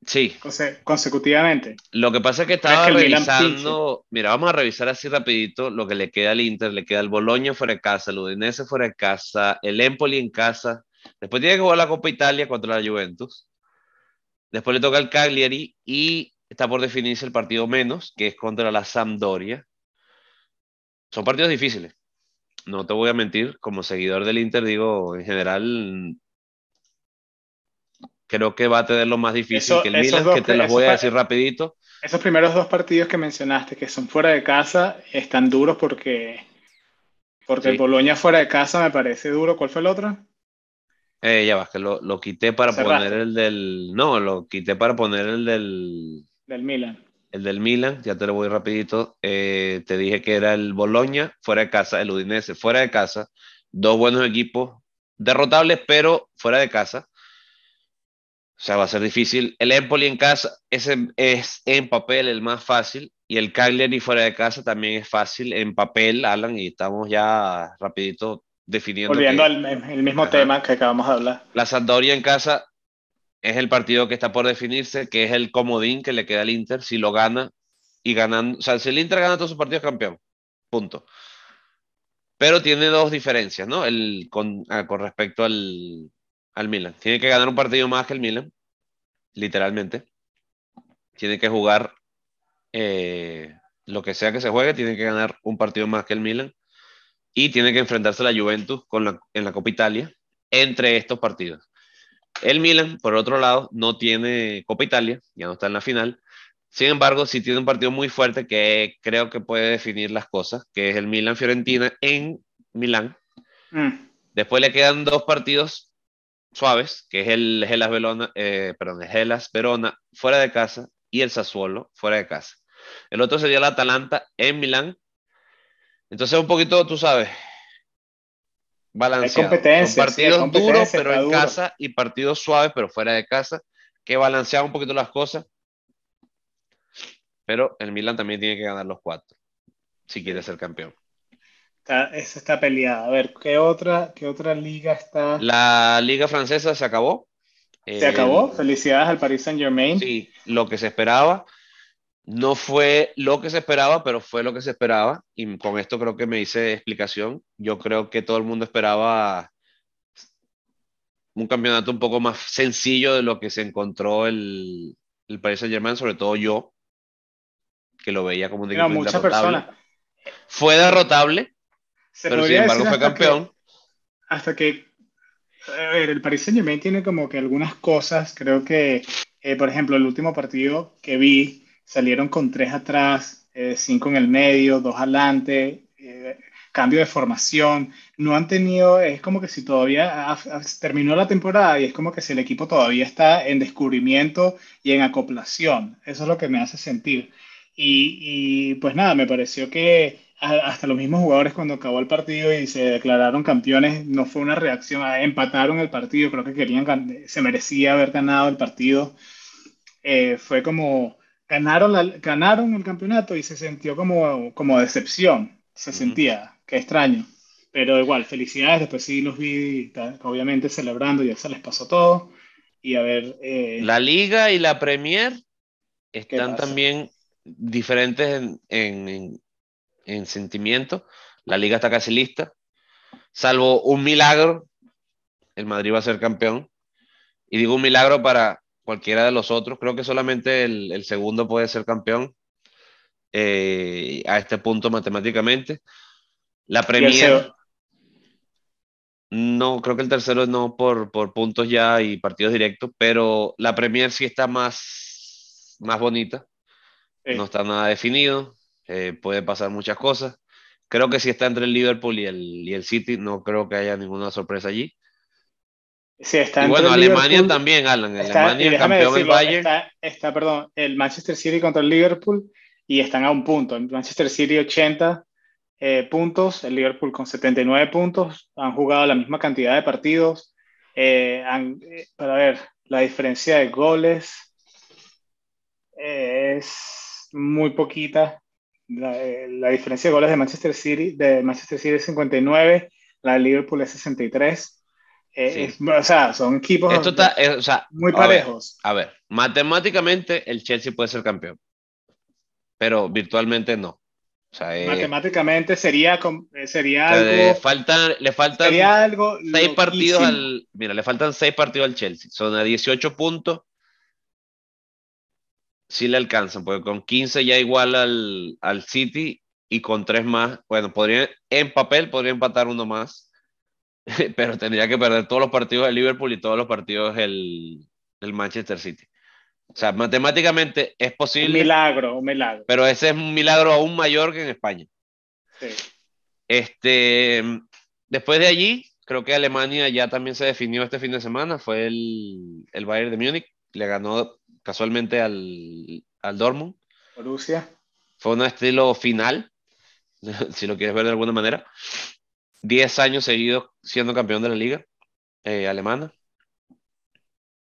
Sí. consecutivamente. Lo que pasa es que estaba revisando, mira, vamos a revisar así rapidito lo que le queda al Inter, le queda el Bologna fuera de casa, el Udinese fuera de casa, el Empoli en casa, después tiene que jugar la Copa Italia contra la Juventus, después le toca el Cagliari y está por definirse el partido menos, que es contra la Sampdoria. Son partidos difíciles, no te voy a mentir, como seguidor del Inter digo, en general creo que va a tener lo más difícil que el Milan, que te los voy a decir rapidito. Esos primeros dos partidos que mencionaste, que son fuera de casa, están duros porque, porque el Boloña fuera de casa me parece duro. ¿Cuál fue el otro? Eh, ya va, que lo, lo quité para poner el del... No, lo quité para poner el del... Del Milan. El del Milan, ya te lo voy rapidito. Eh, te dije que era el Boloña fuera de casa, el Udinese fuera de casa, dos buenos equipos derrotables, pero fuera de casa. O sea, va a ser difícil. El Empoli en casa ese es en papel el más fácil y el Cagliari fuera de casa también es fácil en papel, Alan, y estamos ya rapidito definiendo. Volviendo al el mismo tema que acabamos de hablar. La Sampdoria en casa es el partido que está por definirse, que es el comodín que le queda al Inter si lo gana y ganando, o sea, si el Inter gana todos sus partidos campeón, punto. Pero tiene dos diferencias, ¿no? El, con, ah, con respecto al, al Milan. Tiene que ganar un partido más que el Milan, literalmente. Tiene que jugar eh, lo que sea que se juegue, tiene que ganar un partido más que el Milan y tiene que enfrentarse a la Juventus con la, en la Copa Italia entre estos partidos. El Milan, por otro lado, no tiene Copa Italia, ya no está en la final. Sin embargo, sí tiene un partido muy fuerte que creo que puede definir las cosas, que es el Milan-Fiorentina en Milán. Mm. Después le quedan dos partidos suaves, que es el Hellas Verona, eh, perdón, el Hellas Verona fuera de casa y el Sassuolo fuera de casa. El otro sería el Atalanta en Milán. Entonces, un poquito, tú sabes, balanceado. partidos duros, pero en casa, y partidos suaves, pero fuera de casa, que balancea un poquito las cosas. Pero el Milan también tiene que ganar los cuatro, si quiere ser campeón. Esa está peleada. A ver, ¿qué otra, ¿qué otra liga está? La liga francesa se acabó. Se acabó. Felicidades al Paris Saint Germain. Sí, lo que se esperaba. No fue lo que se esperaba, pero fue lo que se esperaba. Y con esto creo que me hice explicación. Yo creo que todo el mundo esperaba un campeonato un poco más sencillo de lo que se encontró el, el Paris Saint Germain, sobre todo yo, que lo veía como un equipo muchas personas. Fue derrotable, pero sin embargo fue campeón. hasta que a ver, el Paris Saint Germain tiene como que algunas cosas, creo que, eh, por ejemplo, el último partido que vi, salieron con tres atrás, eh, cinco en el medio, dos adelante, eh, cambio de formación. No han tenido, es como que si todavía terminó la temporada y es como que si el equipo todavía está en descubrimiento y en acoplación. Eso es lo que me hace sentir. Y, y pues nada, me pareció que hasta los mismos jugadores cuando acabó el partido y se declararon campeones, no fue una reacción, empataron el partido, creo que querían, se merecía haber ganado el partido. Eh, fue como ganaron, la, ganaron el campeonato y se sintió como, como decepción, se sentía, qué extraño. Pero igual, felicidades, después sí los vi, obviamente celebrando, ya se les pasó todo. Y a ver. Eh, la Liga y la Premier están también diferentes en, en, en, sentimiento. La Liga está casi lista. Salvo un milagro, el Madrid va a ser campeón. Y digo un milagro para cualquiera de los otros. Creo que solamente el, segundo puede ser campeón eh, a este punto matemáticamente. La Premier. No, creo que el tercero no por, por, puntos ya y partidos directos, pero la Premier sí está más, más bonita. No está nada definido. Eh, puede pasar muchas cosas. Creo que si está entre el Liverpool y el, y el City, no creo que haya ninguna sorpresa allí y bueno, Alemania también, Alan. Alemania, campeón el Bayern. Está, perdón, el Manchester City contra el Liverpool y están a un punto. El Manchester City 80 eh, puntos, el Liverpool con 79 puntos. Han jugado la misma cantidad de partidos. Eh, eh, para ver, la diferencia de goles es muy poquita. La, la, diferencia de goles de Manchester City, de Manchester City es 59, la de Liverpool es 63. Eh, o sea, son equipos eh, muy parejos. A ver, matemáticamente el Chelsea puede ser campeón, pero virtualmente no. Eh, matemáticamente sería, sería algo. Le faltan, le faltan algo seis partidos al. Mira, le faltan seis partidos al Chelsea. Son a 18 puntos. Sí le alcanzan, porque con 15 ya igual al, al City y con tres más. Bueno, podría, en papel podría empatar uno más *laughs* pero tendría que perder todos los partidos del Liverpool y todos los partidos del, del Manchester City. O sea, matemáticamente es posible. Un milagro, un milagro. Pero ese es un milagro aún mayor que en España. Sí. Este, después de allí, creo que Alemania ya también se definió este fin de semana. Fue el, el Bayern de Múnich. Le ganó casualmente al, al Dortmund. Rusia. Fue un estilo final, *laughs* si lo quieres ver de alguna manera. 10 años seguidos siendo campeón de la liga eh, alemana.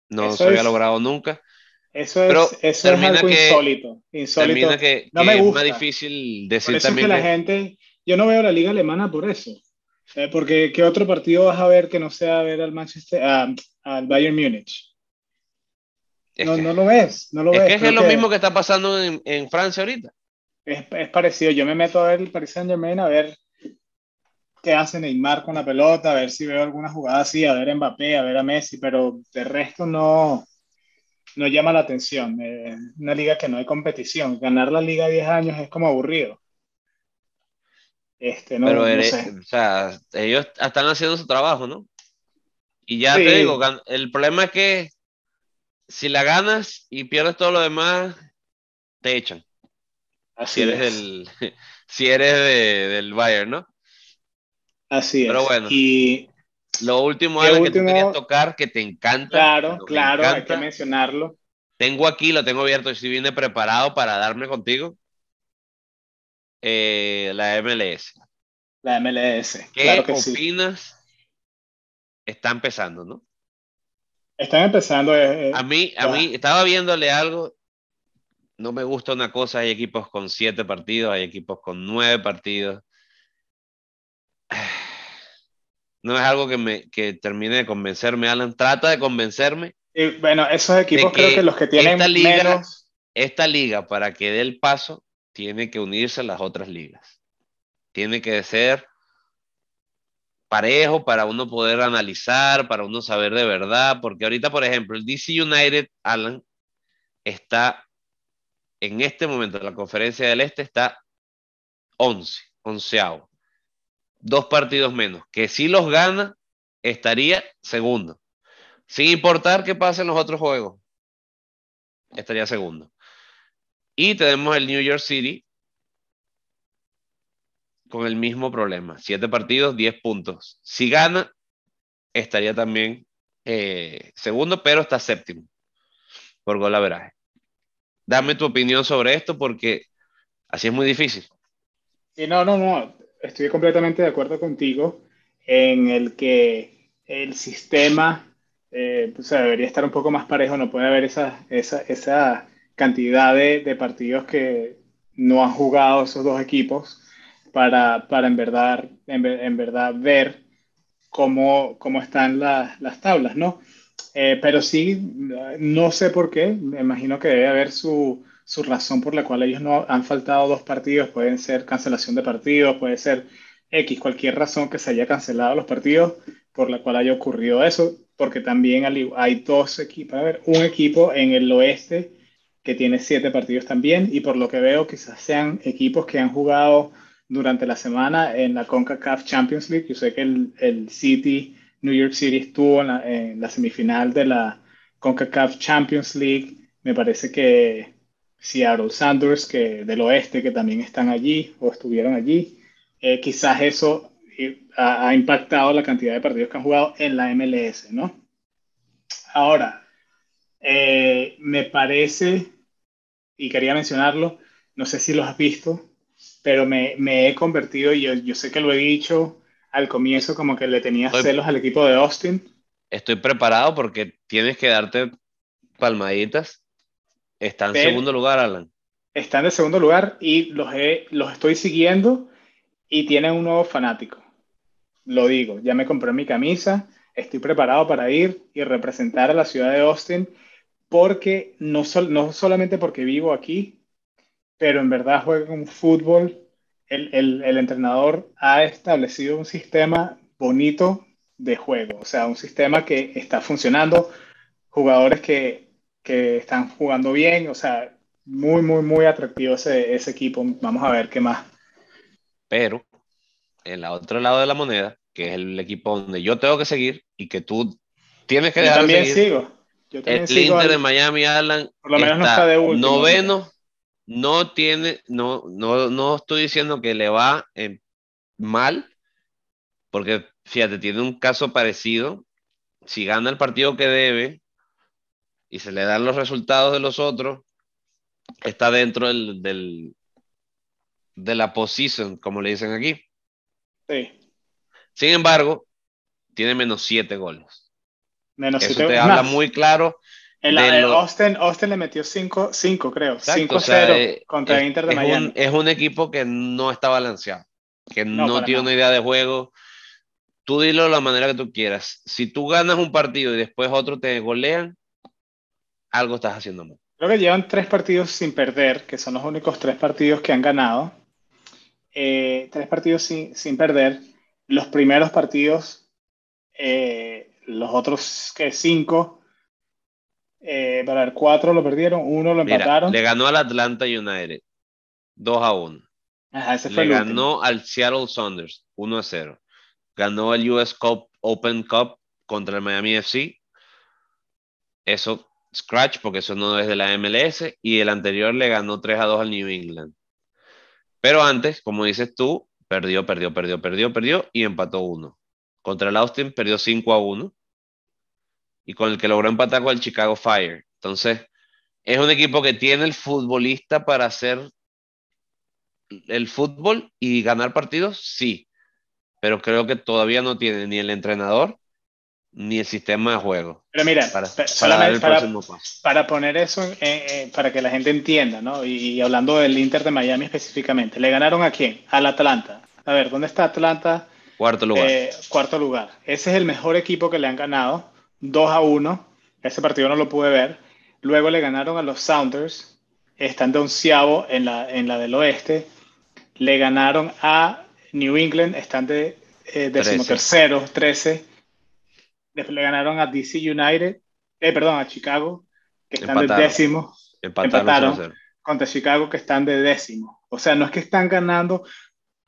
No se había logrado nunca. Eso es, eso es algo insólito. insólito. Que, no me gusta. es más difícil decir por eso también. Es que la gente, yo no veo la liga alemana por eso. Eh, porque ¿qué otro partido vas a ver que no sea ver al Manchester, al Bayern Múnich? No, no, lo ves, no lo es ves. Que es, lo mismo que está pasando en, en Francia ahorita. Es, es, parecido. Yo me meto a ver el Paris Saint Germain a ver qué hace Neymar con la pelota, a ver si veo alguna jugada así, a ver a Mbappé, a ver a Messi, pero de resto no, no llama la atención. Eh, una liga que no hay competición. Ganar la liga 10 años es como aburrido. Este, no, pero o sea, ellos están haciendo su trabajo, ¿no? Y ya te digo, el problema es que si la ganas y pierdes todo lo demás, te echan. Así si eres, el, *laughs* si eres del Bayern, ¿no? Así Pero es. bueno. Y lo último, es que tú querías tocar, que te encanta. Claro, claro, hay que mencionarlo. Tengo aquí, lo tengo abierto y si viene preparado para darme contigo. Eh, la MLS. La MLS. ¿Qué opinas? Está empezando, ¿no? Están empezando. Eh, eh, a mí, a mí, estaba viéndole algo. No me gusta una cosa. Hay equipos con siete partidos, hay equipos con nueve partidos. *sighs* No es algo que me que termine de convencerme, Alan. Trata de convencerme. Y bueno, esos equipos creo que los que tienen esta liga, menos... Esta liga, para que dé el paso, tiene que unirse a las otras ligas. Tiene que ser parejo para uno poder analizar, para uno saber de verdad, porque ahorita, por ejemplo, el DC United, Alan, está en este momento, en la conferencia del Este, está 11, onceavo. Dos partidos menos, que si los gana, estaría segundo. Sin importar qué pase en los otros juegos, estaría segundo. Y tenemos el New York City, con el mismo problema. Siete partidos, diez puntos. Si gana, estaría también eh, segundo, pero está séptimo por gol a Dame tu opinión sobre esto porque así es muy difícil. Sí, no, no, no. Estoy completamente de acuerdo contigo en el que el sistema eh, debería estar un poco más parejo. No puede haber esa, esa, esa cantidad de partidos que no han jugado esos dos equipos para, para en, verdad, en, verdad ver cómo, cómo están las tablas, ¿no? Eh, pero sí, no sé por qué, me imagino que debe haber su, su, razón por la cual ellos no han faltado dos partidos, pueden ser cancelación de partidos, puede ser X, cualquier razón que se haya cancelado los partidos por la cual haya ocurrido eso, porque también hay dos equipos, a ver, un equipo en el oeste que tiene siete partidos también, y por lo que veo quizás sean equipos que han jugado durante la semana en la CONCACAF Champions League. Yo sé que el, el City, New York City estuvo en la, semifinal de la CONCACAF Champions League. Me parece que Seattle Sanders, que del oeste, que también están allí o estuvieron allí. Eh, quizás eso eh, ha, impactado la cantidad de partidos que han jugado en la MLS, ¿no? Ahora, eh, me parece, y quería mencionarlo, no sé si lo has visto, pero me, me he convertido, y yo, yo, sé que lo he dicho al comienzo, como que le tenía celos al equipo de Austin. Estoy preparado porque tienes que darte palmaditas. Está en segundo lugar, Alan. Están de segundo lugar y los, he, los estoy siguiendo y tienen un nuevo fanático. Lo digo, ya me compré mi camisa, estoy preparado para ir y representar a la ciudad de Austin porque no, no solamente porque vivo aquí, pero en verdad juega un fútbol. El, el, el, entrenador ha establecido un sistema bonito de juego, o sea, un sistema que está funcionando, jugadores que, que están jugando bien, o sea, muy, muy, muy atractivo ese, ese equipo. Vamos a ver qué más. Pero, en el otro lado de la moneda, que es el equipo donde yo tengo que seguir y que tú tienes que dejar yo también de sigo. Yo también el Inter de Miami, Alan, por lo menos no está de último, noveno no tiene, no, no, no estoy diciendo que le va eh, mal, porque fíjate, tiene un caso parecido. Si gana el partido que debe y se le dan los resultados de los otros, está dentro del, del de la posición, como le dicen aquí. Sí. Sin embargo, tiene menos 7 goles. Menos Eso siete- te es habla muy claro el- el lo- Austin, Austin le metió 5, 5 creo. Exacto, 5-0 o sea, eh, contra es, Inter de es Miami. un, es un equipo que no está balanceado, que No, no, tiene nada. una idea de juego. Tú dilo de la manera que tú quieras. Si tú ganas un partido y después otro te golean, algo estás haciendo mal. Creo que llevan tres partidos sin perder, que son los únicos tres partidos que han ganado. Eh, tres partidos sin, sin perder. Los primeros partidos, eh, los otros que cinco, eh, para ver, cuatro lo perdieron, uno lo Mira, empataron. le ganó al Atlanta United 2 a 1. Ajá, ese fue Le el último. ganó al Seattle Saunders 1 a 0. Ganó el US Cup Open Cup contra el Miami FC. Eso, scratch, porque eso no es de la MLS. Y el anterior le ganó 3 a 2 al New England. Pero antes, como dices tú, perdió, perdió, perdió, perdió, perdió y empató 1. Contra el Austin perdió 5 a 1. Y con el que logró empatar con el Chicago Fire. Entonces, es un equipo que tiene el futbolista para hacer el fútbol y ganar partidos, sí, pero creo que todavía no tiene ni el entrenador ni el sistema de juego Pero mira, para, pa- para poner eso, para que la gente entienda, ¿no? Y, y hablando del Inter de Miami específicamente, ¿le ganaron a quién? Al Atlanta. A ver, ¿dónde está Atlanta? Cuarto lugar. Eh, cuarto lugar. Ese es el mejor equipo que le han ganado, 2 a 1. Ese partido no lo pude ver. Luego le ganaron a los Sounders, están de onceavo en la, en la del oeste. Le ganaron a New England, están de eh, decimotercero, 13. Después le ganaron a DC United, eh, perdón, a Chicago, que están de décimo Empataron empataron. 0 a 0. contra Chicago que están de décimo. O sea, no es que están ganando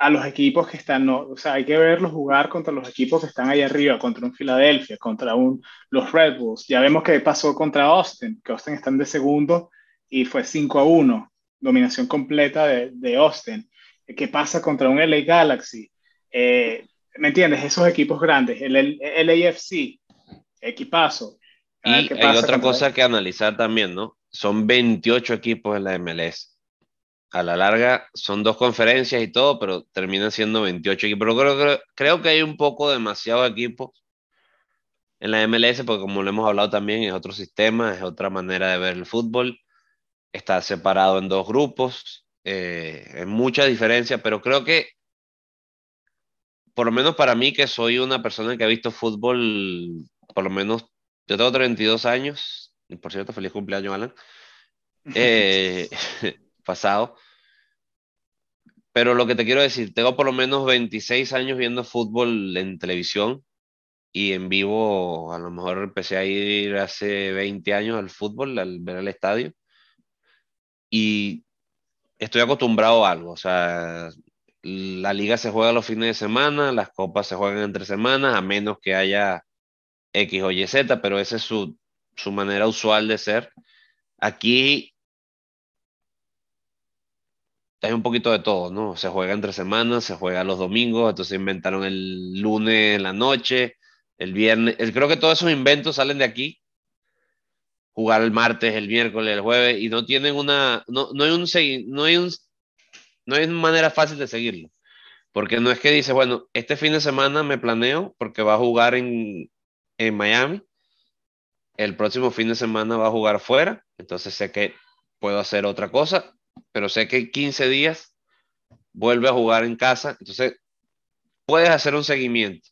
a los equipos que están, no, o sea, hay que verlos jugar contra los equipos que están ahí arriba, contra un Philadelphia, contra un, los Red Bulls. Ya vemos que pasó contra Austin, que Austin están de segundo y fue 5 a 1, dominación completa de, de Austin. ¿Qué pasa contra un LA Galaxy? Eh, ¿Me entiendes? Esos equipos grandes, el, el, el LAFC, equipazo. A Y hay otra cosa que analizar también, ¿no? Son 28 equipos en la MLS. A la larga son dos conferencias y todo, pero terminan siendo 28 equipos. Pero creo, creo, creo que hay un poco demasiado equipos en la MLS, porque como lo hemos hablado también, es otro sistema, es otra manera de ver el fútbol. Está separado en dos grupos, eh, es mucha diferencia, pero creo que, por lo menos para mí, que soy una persona que ha visto fútbol, por lo menos, yo tengo 32 años, y por cierto, feliz cumpleaños, Alan, *laughs* eh, *laughs* pasado. Pero lo que te quiero decir, tengo por lo menos 26 años viendo fútbol en televisión y en vivo, a lo mejor empecé a ir hace 20 años al fútbol, al ver el estadio. Y estoy acostumbrado a algo, o sea, la liga se juega los fines de semana, las copas se juegan entre semanas, a menos que haya X o Y Z, pero esa es su, su manera usual de ser. Aquí hay un poquito de todo, ¿no? Se juega entre semanas, se juega los domingos, entonces inventaron el lunes en la noche, el viernes, creo que todos esos inventos salen de aquí. Jugar el martes, el miércoles, el jueves, y no tienen una, no, no hay un, no hay no hay manera fácil de seguirlo. Porque no es que dice, bueno, este fin de semana me planeo porque va a jugar en, en Miami, el próximo fin de semana va a jugar fuera, entonces sé que puedo hacer otra cosa, pero sé que en 15 días vuelve a jugar en casa, entonces puedes hacer un seguimiento.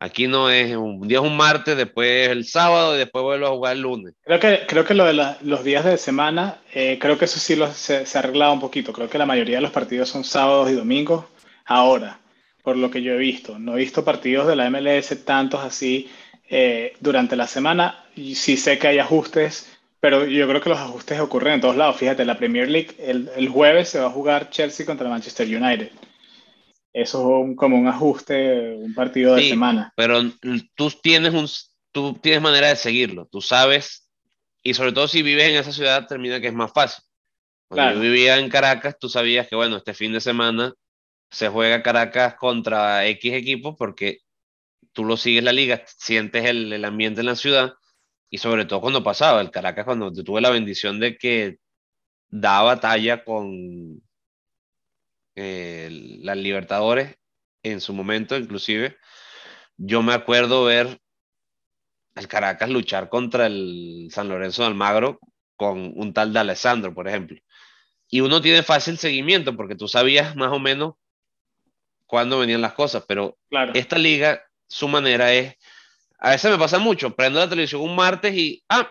Aquí no es un día es un martes, después el sábado y después vuelve a jugar el lunes. Creo que, creo que lo de los días de semana, eh, creo que eso sí se, se ha arreglado un poquito. Creo que la mayoría de los partidos son sábados y domingos ahora, por lo que yo he visto. No he visto partidos de la MLS tantos así eh, durante la semana. Y sí sé que hay ajustes, pero yo creo que los ajustes ocurren en todos lados. Fíjate, la Premier League, el, el jueves se va a jugar Chelsea contra Manchester United. Eso es un- como un ajuste, un partido de Sí, semana. pero tú tienes, un, tú tienes manera de seguirlo, tú sabes, y sobre todo si vives en esa ciudad, termina que es más fácil. Cuando Claro. yo vivía en Caracas, tú sabías que, bueno, este fin de semana se juega Caracas contra X equipos porque tú lo sigues la liga, sientes el, el ambiente en la ciudad, y sobre todo cuando pasaba, el Caracas, cuando tuve la bendición de que daba batalla con eh, las Libertadores en su momento, inclusive yo me acuerdo ver al Caracas luchar contra el San Lorenzo de Almagro con un tal de Alessandro, por ejemplo. Y uno tiene fácil seguimiento porque tú sabías más o menos cuándo venían las cosas, pero esta liga, su manera es, a veces me pasa mucho, prendo la televisión un martes y, ah,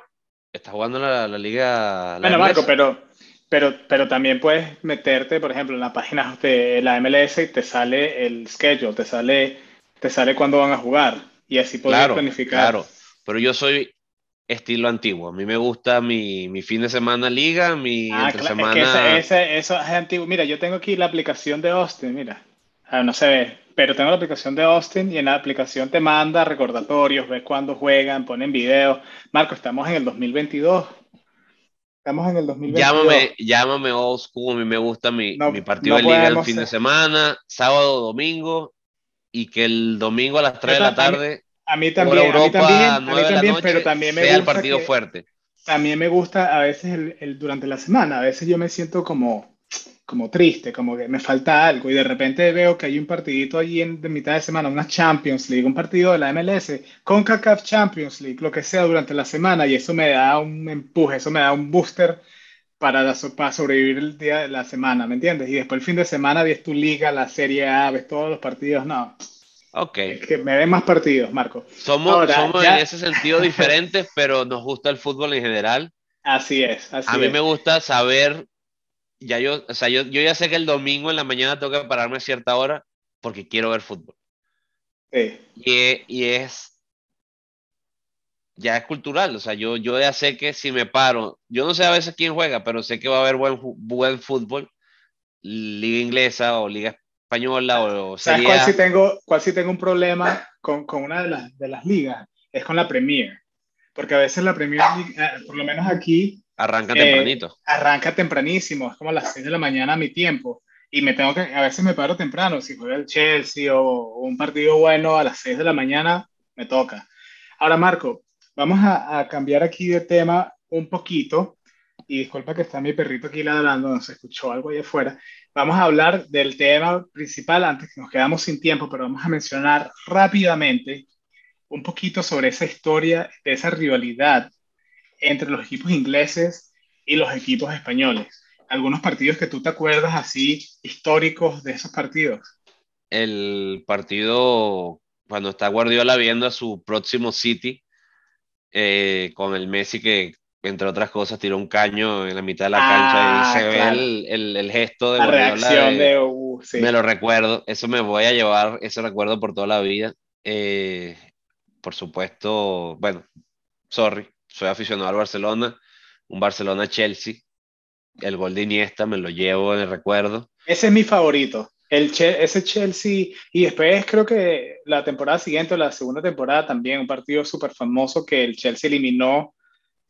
está jugando la, liga. bueno, Marco, pero, pero, pero también puedes meterte, por ejemplo, en la página de la MLS y te sale el schedule, te sale, te sale cuándo van a jugar y así puedes planificar. Claro, pero yo soy estilo antiguo. A mí me gusta mi, mi fin de semana liga, mi ah, entre semana. Es que eso es antiguo. Mira, yo tengo aquí la aplicación de Austin, mira. Ah, no se ve, pero tengo la aplicación de Austin y en la aplicación te manda recordatorios, ves cuándo juegan, ponen videos. Marco, estamos en el 2022. Estamos en el 2022. Llámame, llámame old school, a mí me gusta mi, mi partido de liga el fin de semana, sábado, domingo, y que el domingo a las 3 de la tarde. A mí también, a mí también, a mí también pero también me gusta el partido fuerte. También me gusta a veces el, el, durante la semana, a veces yo me siento como como triste, como que me falta algo y de repente veo que hay un partidito allí en de mitad de semana, una Champions League, un partido de la MLS, con CACAF Champions League, lo que sea durante la semana y eso me da un empuje, eso me da un booster para, para sobrevivir el día de la semana, ¿me entiendes? Y después el fin de semana ves tu liga, la Serie A, ves todos los partidos, no. Ok. Es que me den más partidos, Marco. Somos, somos en ese sentido diferentes, pero nos gusta el fútbol en general. Así es. Así a mí me gusta saber ya yo, o sea, yo, yo ya sé que el domingo en la mañana tengo que pararme a cierta hora porque quiero ver fútbol. Sí. Y, y, es, ya es cultural, o sea, yo, yo ya sé que si me paro, yo no sé a veces quién juega, pero sé que va a haber buen, buen fútbol, liga inglesa o liga española o ¿Sabes cuál si tengo, cuál si tengo un problema con, con una de las, de las ligas? Es con la Premier, porque a veces la Premier eh, por lo menos aquí, Arranca eh, tempranito. Arranca tempranísimo, es como a las 6 de la mañana a mi tiempo. Y me tengo que, a veces me paro temprano, si juega el Chelsea o, un partido bueno a las 6 de la mañana, me toca. Ahora, Marco, vamos a, cambiar aquí de tema un poquito. Y disculpa que está mi perrito aquí ladrando, no se escuchó algo ahí afuera. Vamos a hablar del tema principal antes que nos quedamos sin tiempo, pero vamos a mencionar rápidamente un poquito sobre esa historia, de esa rivalidad entre los equipos ingleses y los equipos españoles. Algunos partidos que tú te acuerdas así históricos de esos partidos. El partido cuando está Guardiola viendo a su próximo City eh, con el Messi que entre otras cosas tiró un caño en la mitad de la cancha y ah, se ve el, el, gesto de la reacción de, uh, me lo recuerdo eso me voy a llevar ese recuerdo por toda la vida eh, por supuesto bueno sorry soy aficionado al Barcelona, un Barcelona-Chelsea. El gol de Iniesta me lo llevo en el recuerdo. Ese es mi favorito. El ese Chelsea, y después creo que la temporada siguiente o la segunda temporada también, un partido súper famoso que el Chelsea eliminó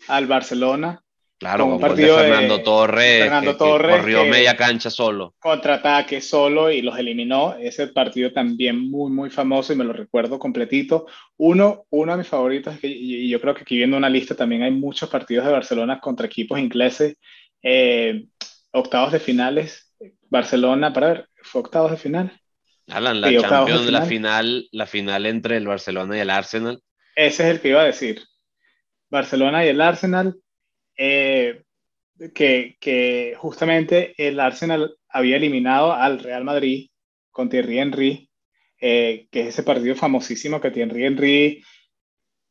al Barcelona Claro, con, partido de Fernando Torres, Fernando que, corrió media cancha solo. Contraataque solo y los eliminó. Ese partido también muy, muy famoso y me lo recuerdo completito. Uno, uno de mis favoritos, y yo creo que aquí viendo una lista también hay muchos partidos de Barcelona contra equipos ingleses. Eh, octavos de finales, Barcelona, para ver, ¿fue octavos de final? Alan, la Champions, de la final, la final entre el Barcelona y el Arsenal. Ese es el que iba a decir. Barcelona y el Arsenal eh, que, justamente el Arsenal había eliminado al Real Madrid con Thierry Henry, eh, que es ese partido famosísimo que Thierry Henry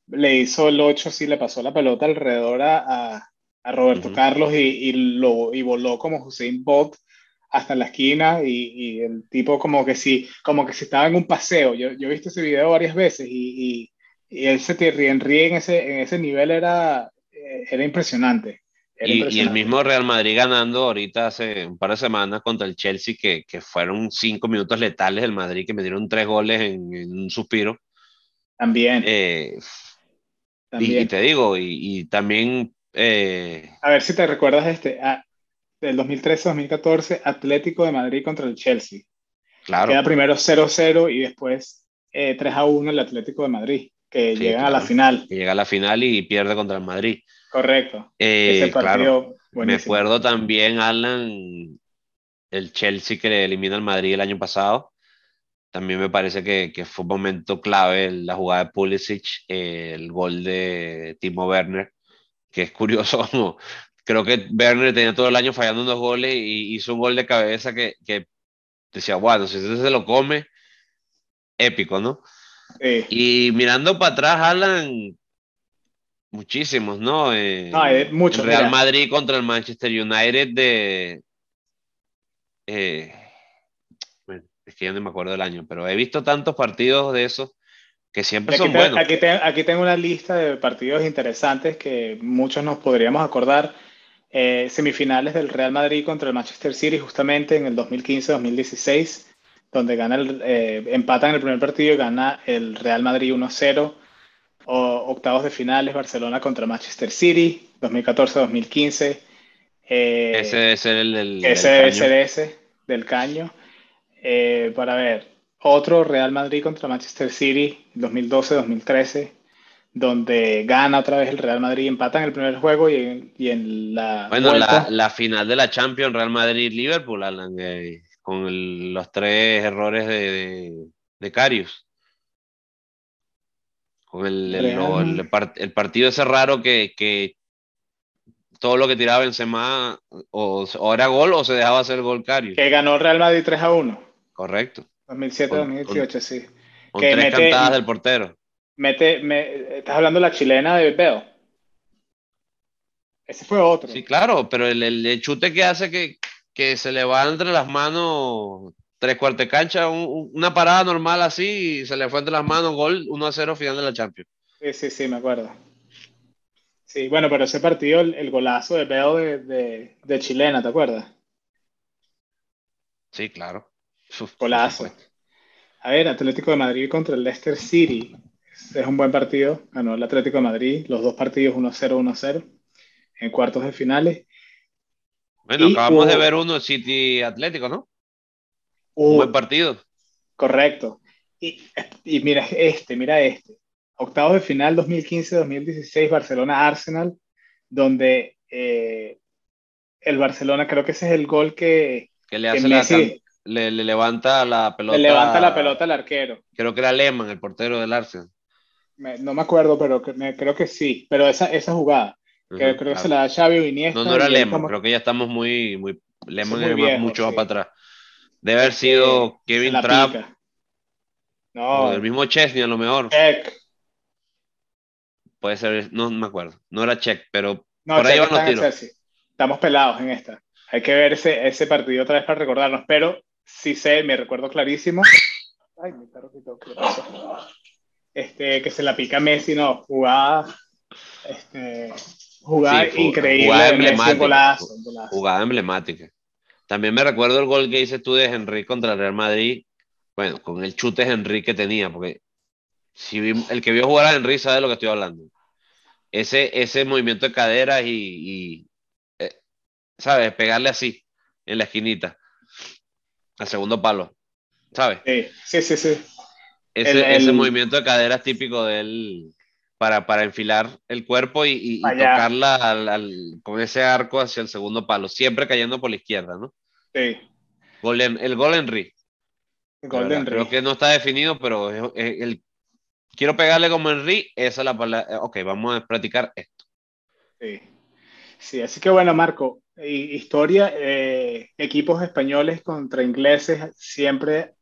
le hizo el 8, sí, le pasó la pelota alrededor a, a, Roberto Carlos y, y, lo, y voló como Hussein Bolt hasta la esquina y, y, el tipo como que sí, como que si estaba en un paseo. Yo, yo he visto ese video varias veces y, y, ese Thierry Henry en ese, en ese nivel era, era impresionante. y, el mismo Real Madrid ganando ahorita hace un par de semanas contra el Chelsea, que, que fueron cinco minutos letales del Madrid, que me dieron tres goles en, un suspiro. También. Eh, y, te digo, y, también... Eh, a ver si te recuerdas este, ah, del 2013-2014, Atlético de Madrid contra el Chelsea. Claro. Queda primero 0-0 y después eh, 3-1 el Atlético de Madrid, que llega a la final. Que llega a la final y pierde contra el Madrid. Correcto. Eh, claro. Me acuerdo también, Alan, el Chelsea que le elimina al Madrid el año pasado. también me parece que, que, fue un momento clave la jugada de Pulisic, el gol de Timo Werner, que es curioso, *laughs* creo que Werner tenía todo el año fallando unos goles y hizo un gol de cabeza que, que decía, bueno, si ese se lo come, épico, ¿no? Y mirando para atrás, Alan, muchísimos, ¿no? Eh, no muchos. Real Madrid contra el Manchester United de... Eh, es que ya no me acuerdo del año, pero he visto tantos partidos de esos que siempre son buenos. Aquí, aquí, tengo una lista de partidos interesantes que muchos nos podríamos acordar. Eh, semifinales del Real Madrid contra el Manchester City justamente en el 2015-2016 donde gana el, eh, empatan el primer partido y gana el Real Madrid 1-0. octavos de finales, Barcelona contra Manchester City, 2014-2015. Eh, ese es el del, ese del caño. Eh, para ver, otro Real Madrid contra Manchester City, 2012-2013, donde gana otra vez el Real Madrid, empatan el primer juego y, en la... Bueno, la, la, final de la Champions, Real Madrid-Liverpool, Alan con los tres errores de, de, Carius. Con el, el, partido ese raro que, que, todo lo que tiraba Benzema o, o era gol o se dejaba hacer gol Carius. Que ganó Real Madrid 3 a 1. Correcto. 2007-2018, sí. Con tres cantadas del portero. Mete, me, estás hablando de la chilena de Bell. Ese fue otro. Sí, claro, pero el, el chute que hace que, que se le va entre las manos tres cuartos cancha, una parada normal así, y se le fue entre las manos, gol 1 a 0 final de la Champions. Sí, sí, sí, me acuerdo. Sí, bueno, pero ese partido, el, golazo de Peo de, de, chilena, ¿te acuerdas? Sí, claro. golazo. A ver, Atlético de Madrid contra el Leicester City. Es un buen partido. Ganó el Atlético de Madrid. Los dos partidos 1-0, 1-0 en cuartos de finales. Bueno, acabamos de ver uno City Atlético, ¿no? Un buen partido. Correcto. Y, y, mira este, mira este. Octavos de final 2015-2016, Barcelona-Arsenal, donde eh, el Barcelona, creo que ese es el gol que, que le hace le, levanta la pelota. Le levanta la pelota al arquero. Creo que era Lehmann, el portero del Arsenal. no me acuerdo, pero creo que sí. Pero esa, esa jugada creo que se la da Xavi o Iniesta. No, no era Lemon, creo que ya estamos muy, muy Lemon es mucho más para atrás. Debe haber sido Kevin Trapp. No. el mismo Chesney a lo mejor. Check. Puede ser, no, me acuerdo. No era Check, pero por ahí van los tiros. Estamos pelados en esta. Hay que ver ese, ese partido otra vez para recordarnos, pero sí sé, me recuerdo clarísimo. Ay, mi perro ¿qué pasó? Este, que se la pica Messi, no, jugada este, Jugada increíble. Jugada emblemática. Jugada emblemática. También me recuerdo el gol que hice tú de Henry contra el Real Madrid. Bueno, con el chute de Henry que tenía, porque si el que vio jugar a Henry sabe de lo que estoy hablando. Ese, ese movimiento de caderas y, eh, ¿sabes? Pegarle así, en la esquinita, al segundo palo, ¿sabes? Sí, sí, sí. Ese, ese movimiento de caderas típico del, para, para enfilar el cuerpo y, tocarla al, con ese arco hacia el segundo palo, siempre cayendo por la izquierda, ¿no? Sí. el gol Henry. Creo que no está definido, pero el, quiero pegarle como Henry, esa es la palabra. Ok, vamos a practicar esto. Sí. Sí, así que bueno, Marco, historia, eh, equipos españoles contra ingleses siempre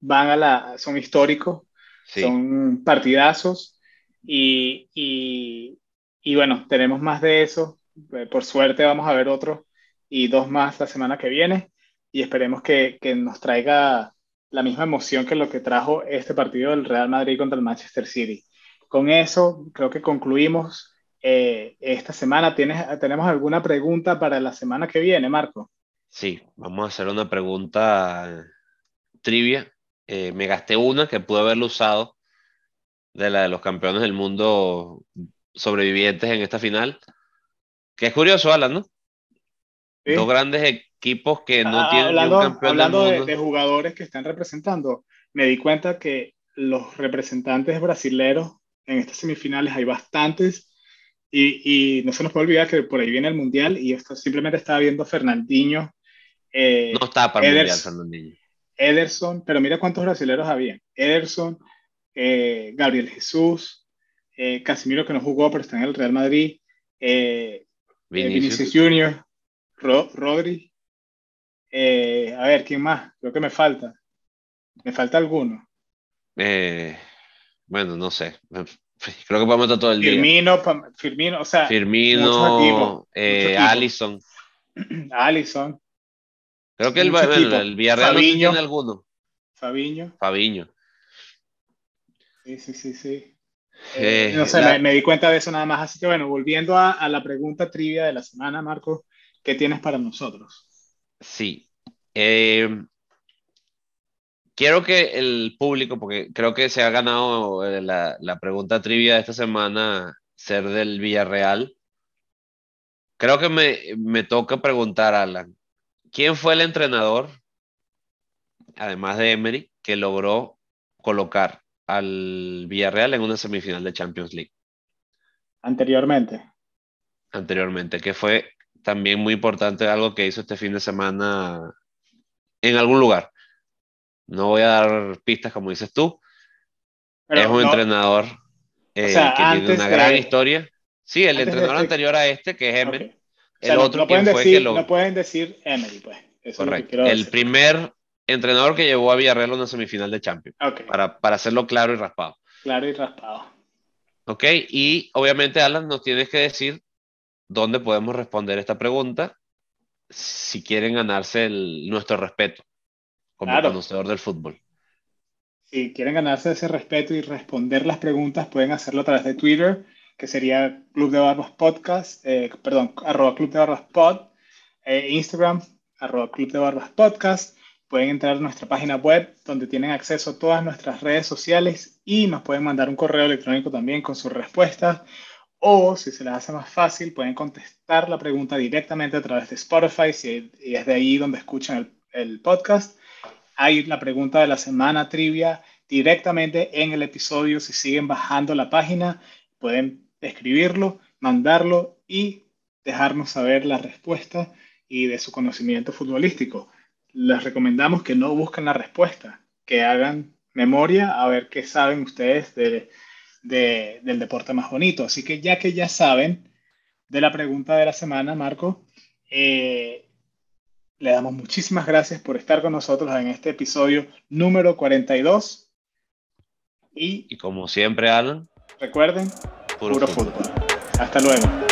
van a la, son históricos, son partidazos y, y, y, bueno, tenemos más de eso. Eh, por suerte vamos a ver otros y dos más la semana que viene. Y esperemos que, que nos traiga la misma emoción que lo que trajo este partido del Real Madrid contra el Manchester City. Con eso, creo que concluimos eh, esta semana. ¿Tienes, ¿Tenemos alguna pregunta para la semana que viene, Marco? Sí, vamos a hacer una pregunta trivia. Eh, me gasté una que pude haberlo usado de la de los campeones del mundo sobrevivientes en esta final. Que es curioso, Alan, ¿no? Dos grandes equipos que no ah, tienen hablando, un campeón hablando del mundo. De, de, jugadores que están representando, me di cuenta que los representantes brasileños en estas semifinales hay bastantes y, y, no se nos puede olvidar que por ahí viene el Mundial y esto simplemente estaba viendo Fernandinho. Eh, no está para el Mundial, Fernandinho. Ederson, pero mira cuántos brasileños había. Ederson, eh, Gabriel Jesús, eh, Casimiro que no jugó, pero está en el Real Madrid, eh, Vinicius. Junior, Rodri. a ver, ¿quién más? Creo que me falta. ¿Me falta alguno? bueno, no sé. Creo que podemos estar todo el Firmino, día. Firmino, o sea. Firmino, Allison. *clears throat* Allison. Creo que el, el, Villarreal no tiene alguno. Fabiño. Fabiño. Sí, sí, sí, sí. Eh, no sé, me, di cuenta de eso nada más. Así que bueno, volviendo a, a, la pregunta trivia de la semana, Marco, ¿qué tienes para nosotros? Sí. Eh, quiero que el público, porque creo que se ha ganado eh, la, la pregunta trivia de esta semana, ser del Villarreal. Creo que me, me toca preguntar, Alan, ¿Quién fue el entrenador, además de Emery, que logró colocar al Villarreal en una semifinal de Champions League? Anteriormente. Anteriormente, que fue también muy importante algo que hizo este fin de semana en algún lugar. No voy a dar pistas como dices tú. es un entrenador eh, que tiene una gran historia. Sí, el entrenador este anterior a este, que es Emery, el otro no, pueden decir, no pueden decir Emery, pues. Correcto. el primer entrenador que llevó a Villarreal a una semifinal de Champions. Para, para hacerlo claro y raspado. Claro y raspado. Ok, y obviamente, Alan, nos tienes que decir dónde podemos responder esta pregunta si quieren ganarse nuestro respeto como conocedor del fútbol. Si quieren ganarse ese respeto y responder las preguntas, pueden hacerlo a través de Twitter que sería Club de Barbas Podcast, eh, perdón, arroba Club de Barbas Pod, eh, Instagram, arroba Club de Barbas Podcast. Pueden entrar a nuestra página web donde tienen acceso a todas nuestras redes sociales y nos pueden mandar un correo electrónico también con sus respuestas. O si se les hace más fácil, pueden contestar la pregunta directamente a través de Spotify si, es de ahí donde escuchan el, el podcast. Hay la pregunta de la semana trivia directamente en el episodio. Si siguen bajando la página, pueden escribirlo, mandarlo y dejarnos saber la respuesta y de su conocimiento futbolístico. Les recomendamos que no busquen la respuesta, que hagan memoria a ver qué saben ustedes de, del deporte más bonito. Así que ya que ya saben de la pregunta de la semana, Marco, eh, le damos muchísimas gracias por estar con nosotros en este episodio número 42. Y, y como siempre, Alan, recuerden, Puro, fútbol. Hasta luego.